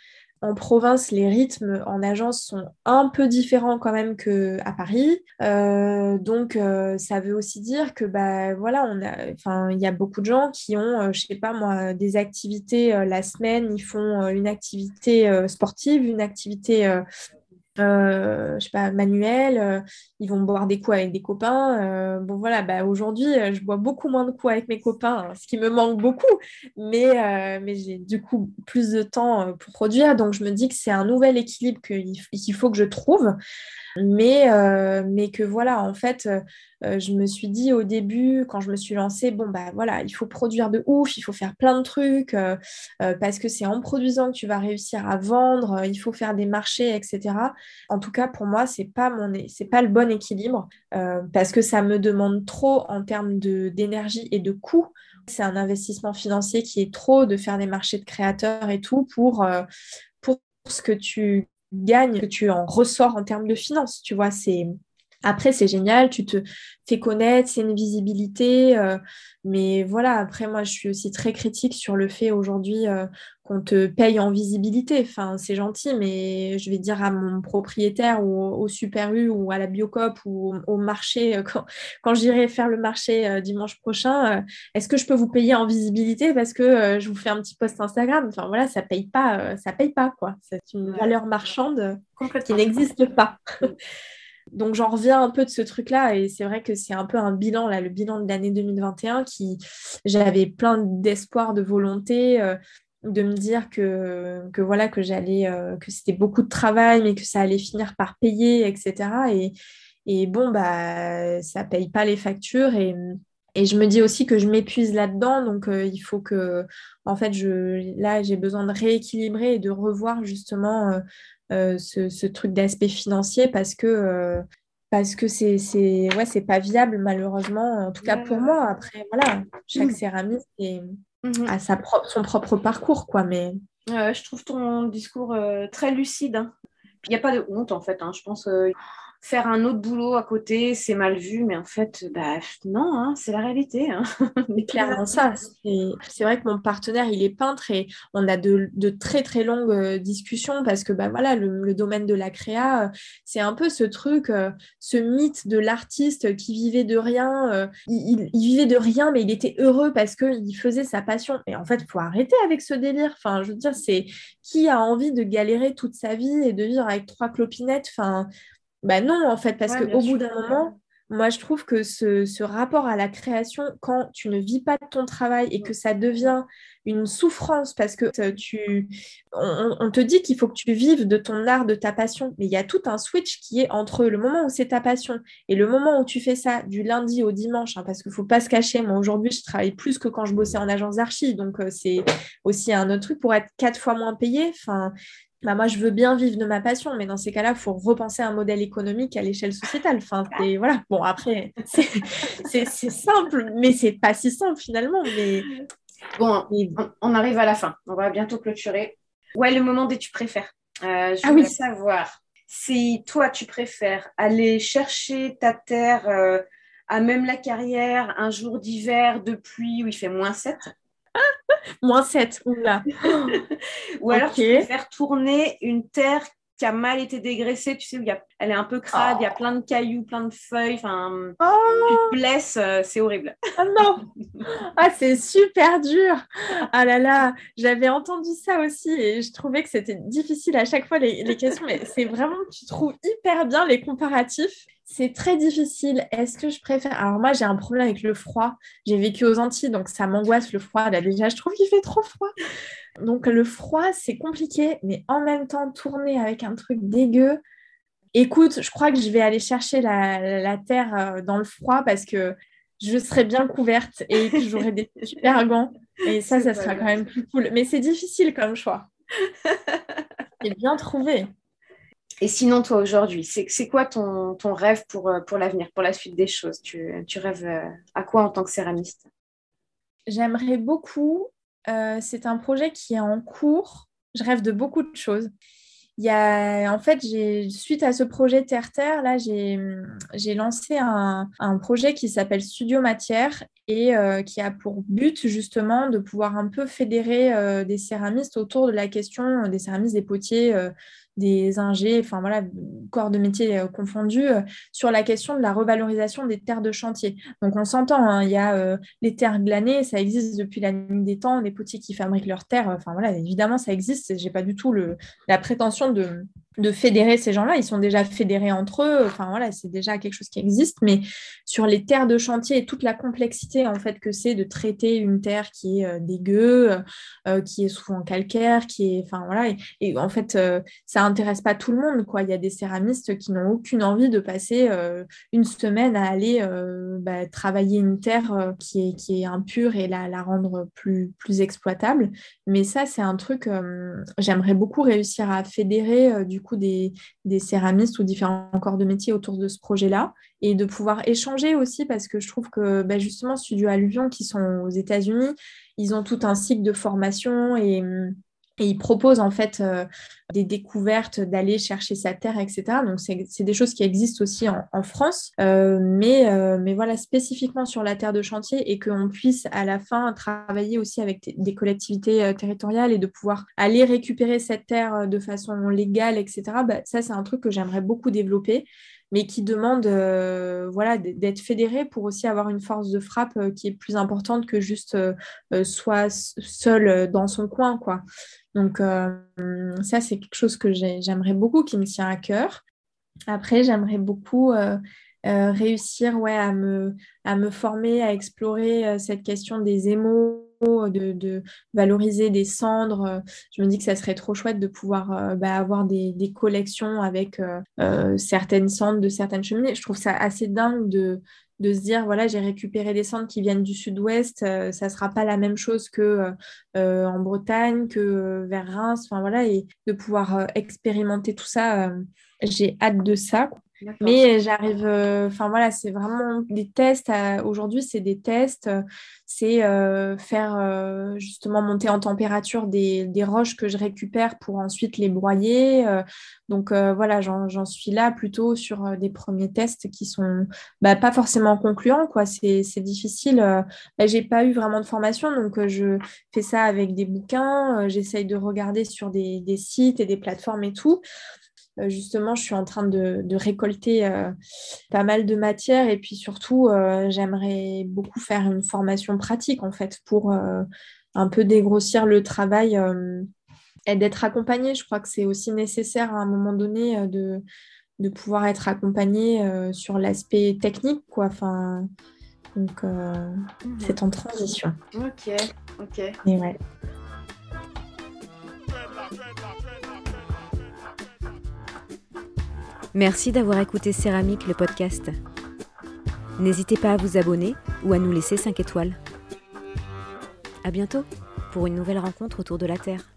En province, les rythmes en agence sont un peu différents quand même qu'à Paris. Euh, donc, euh, ça veut aussi dire que, bah, voilà, on a, enfin, il y a beaucoup de gens qui ont, euh, je sais pas moi, des activités la semaine. Ils font une activité sportive, une activité euh, je sais pas, manuel, euh, ils vont boire des coups avec des copains. Euh, voilà, bah, aujourd'hui, je bois beaucoup moins de coups avec mes copains, hein, ce qui me manque beaucoup, mais, mais j'ai du coup plus de temps pour produire, donc je me dis que c'est un nouvel équilibre qu'il faut que je trouve. Mais, euh, mais que voilà, en fait, euh, je me suis dit au début, quand je me suis lancée, bon, bah voilà, il faut produire de ouf, il faut faire plein de trucs, euh, parce que c'est en produisant que tu vas réussir à vendre, il faut faire des marchés, etc. En tout cas, pour moi, c'est pas mon, c'est pas le bon équilibre, parce que ça me demande trop en termes d'énergie et de coûts. C'est un investissement financier qui est trop de faire des marchés de créateurs et tout pour, pour ce que tu gagnes, que tu en ressors en termes de finances. Tu vois, c'est après, c'est génial, tu te fais connaître, c'est une visibilité. Euh, mais voilà, après, moi, je suis aussi très critique sur le fait aujourd'hui euh, qu'on te paye en visibilité. Enfin, c'est gentil, mais je vais dire à mon propriétaire ou au, Super U ou à la Biocop ou au, marché, euh, quand, quand j'irai faire le marché dimanche prochain, est-ce que je peux vous payer en visibilité parce que je vous fais un petit post Instagram? Enfin, voilà, ça paye pas, ça paye pas, quoi. C'est une valeur marchande qui n'existe pas. Donc j'en reviens un peu de ce truc-là et c'est vrai que c'est un peu un bilan, là, le bilan de l'année 2021 qui j'avais plein d'espoir, de volonté, euh, de me dire que, que voilà, que j'allais, euh, que c'était beaucoup de travail, mais que ça allait finir par payer, etc. Et, et bon, bah, ça paye pas les factures et, et je me dis aussi que je m'épuise là-dedans, donc euh, il faut que, en fait, je, là, j'ai besoin de rééquilibrer et de revoir justement euh, ce, truc d'aspect financier parce que parce que c'est c'est ouais c'est pas viable malheureusement en tout cas pour moi après voilà chaque mmh. céramiste mmh. a sa son propre parcours quoi mais je trouve ton discours euh, très lucide hein. il n'y a pas de honte en fait hein. je pense faire un autre boulot à côté, c'est mal vu, mais en fait, bah, non, hein, c'est la réalité. Hein. clairement ça. C'est vrai que mon partenaire, il est peintre et on a de, très très longues euh, discussions parce que bah, voilà, le, domaine de la créa, euh, c'est un peu ce truc, euh, ce mythe de l'artiste qui vivait de rien. il, vivait de rien, mais il était heureux parce qu'il faisait sa passion. Et en fait, il faut arrêter avec ce délire. Enfin, je veux dire, c'est qui a envie de galérer toute sa vie et de vivre avec trois clopinettes? Enfin, bah non, en fait, parce qu'au bout d'un moment, moi, je trouve que ce, rapport à la création, quand tu ne vis pas de ton travail et que ça devient une souffrance parce que tu, on, te dit qu'il faut que tu vives de ton art, de ta passion, mais il y a tout un switch qui est entre le moment où c'est ta passion et le moment où tu fais ça du lundi au dimanche, hein, parce qu'il ne faut pas se cacher, moi aujourd'hui, je travaille plus que quand je bossais en agence d'archi, donc euh, c'est aussi un autre truc pour être quatre fois moins payé. Enfin, bah moi, je veux bien vivre de ma passion, mais dans ces cas-là, il faut repenser un modèle économique à l'échelle sociétale. Enfin, voilà. Bon, après, c'est simple, mais c'est pas si simple finalement. Mais... Bon, on arrive à la fin. On va bientôt clôturer. Ouais, le moment des tu préfères? Euh, je ah veux savoir si toi, tu préfères aller chercher ta terre euh, à même la carrière un jour d'hiver de pluie où il fait moins 7 Moins 7, oula. Ou alors tu préfères tourner une terre qui a mal été dégraissée, tu sais, où elle est un peu crade, il y a plein de cailloux, plein de feuilles, enfin, oh. tu te blesses, euh, c'est horrible. Ah non Ah, c'est super dur Ah là là, j'avais entendu ça aussi et je trouvais que c'était difficile à chaque fois les, les questions, mais c'est vraiment, tu trouves hyper bien les comparatifs. C'est très difficile. Est-ce que je préfère? Alors moi, j'ai un problème avec le froid. J'ai vécu aux Antilles, donc ça m'angoisse le froid. Là déjà, je trouve qu'il fait trop froid. Donc le froid, c'est compliqué, mais en même temps, tourner avec un truc dégueu. Écoute, je crois que je vais aller chercher la, terre euh, dans le froid parce que je serai bien couverte et que j'aurai des super gants. Et ça, ça sera quand même plus cool. Mais c'est difficile comme choix. Et bien trouvé. Et sinon, toi, aujourd'hui, c'est quoi ton, ton, rêve pour, euh, pour l'avenir, pour la suite des choses? Tu, tu, rêves euh, à quoi en tant que céramiste? J'aimerais beaucoup, euh, c'est un projet qui est en cours, je rêve de beaucoup de choses. Il y a, en fait, suite à ce projet Terre-Terre, là, j'ai lancé un, un, projet qui s'appelle Studio Matière et qui a pour but justement de pouvoir un peu fédérer des céramistes autour de la question des céramistes, des potiers des ingés, enfin voilà, corps de métier euh, confondus, euh, sur la question de la revalorisation des terres de chantier. Donc on s'entend, hein, il y a euh, les terres glanées, ça existe depuis la nuit des temps, les potiers qui fabriquent leurs terres, enfin voilà, évidemment ça existe, j'ai pas du tout le, la prétention de, de fédérer ces gens-là. Ils sont déjà fédérés entre eux. Enfin voilà, c'est déjà quelque chose qui existe. Mais sur les terres de chantier toute la complexité en fait que c'est de traiter une terre qui est euh, dégueu, euh, qui est souvent calcaire, qui est, enfin voilà. Et, en fait, euh, ça intéresse pas tout le monde quoi. Il y a des céramistes qui n'ont aucune envie de passer une semaine à aller bah, travailler une terre qui est qui est impure et la, la rendre plus plus exploitable. Mais ça, c'est un truc. J'aimerais beaucoup réussir à fédérer du des, céramistes ou différents corps de métier autour de ce projet-là. Et de pouvoir échanger aussi parce que je trouve que bah, justement Studio Alluvion qui sont aux États-Unis, ils ont tout un cycle de formation et hum, et il propose en fait euh, des découvertes, d'aller chercher sa terre, etc. Donc c'est des choses qui existent aussi en, France, euh, mais, euh, mais voilà, spécifiquement sur la terre de chantier et qu'on puisse à la fin travailler aussi avec des collectivités territoriales et de pouvoir aller récupérer cette terre de façon légale, etc. Bah, ça, c'est un truc que j'aimerais beaucoup développer mais qui demande euh, voilà, d'être fédéré pour aussi avoir une force de frappe euh, qui est plus importante que juste euh, soit seul dans son coin. Quoi. Donc ça, c'est quelque chose que j'aimerais beaucoup, qui me tient à cœur. Après, j'aimerais beaucoup réussir ouais, à, me, à me former, à explorer cette question des émaux de, valoriser des cendres. Je me dis que ça serait trop chouette de pouvoir euh, bah, avoir des, collections avec euh, euh, certaines cendres de certaines cheminées. Je trouve ça assez dingue de, de se dire voilà j'ai récupéré des cendres qui viennent du sud-ouest ça ça sera pas la même chose que en Bretagne que vers Reims enfin voilà et de pouvoir expérimenter tout ça j'ai hâte de ça Mais j'arrive, enfin voilà, c'est vraiment des tests. Aujourd'hui, c'est des tests. C'est faire justement monter en température des, des, roches que je récupère pour ensuite les broyer. donc voilà, j'en suis là plutôt sur des premiers tests qui sont bah, pas forcément concluants. quoi. C'est difficile. Bah, J'ai pas eu vraiment de formation, donc je fais ça avec des bouquins. J'essaye de regarder sur des sites et des plateformes et tout. Euh, justement, je suis en train de, récolter euh, pas mal de matière et puis surtout, euh, j'aimerais beaucoup faire une formation pratique en fait pour un peu dégrossir le travail et d'être accompagnée. Je crois que c'est aussi nécessaire à un moment donné de, de pouvoir être accompagnée sur l'aspect technique. Quoi. Enfin, donc, mmh. c'est en transition. Ok, ok. Et ouais. Merci d'avoir écouté Céramique, le podcast. N'hésitez pas à vous abonner ou à nous laisser 5 étoiles. À bientôt pour une nouvelle rencontre autour de la Terre.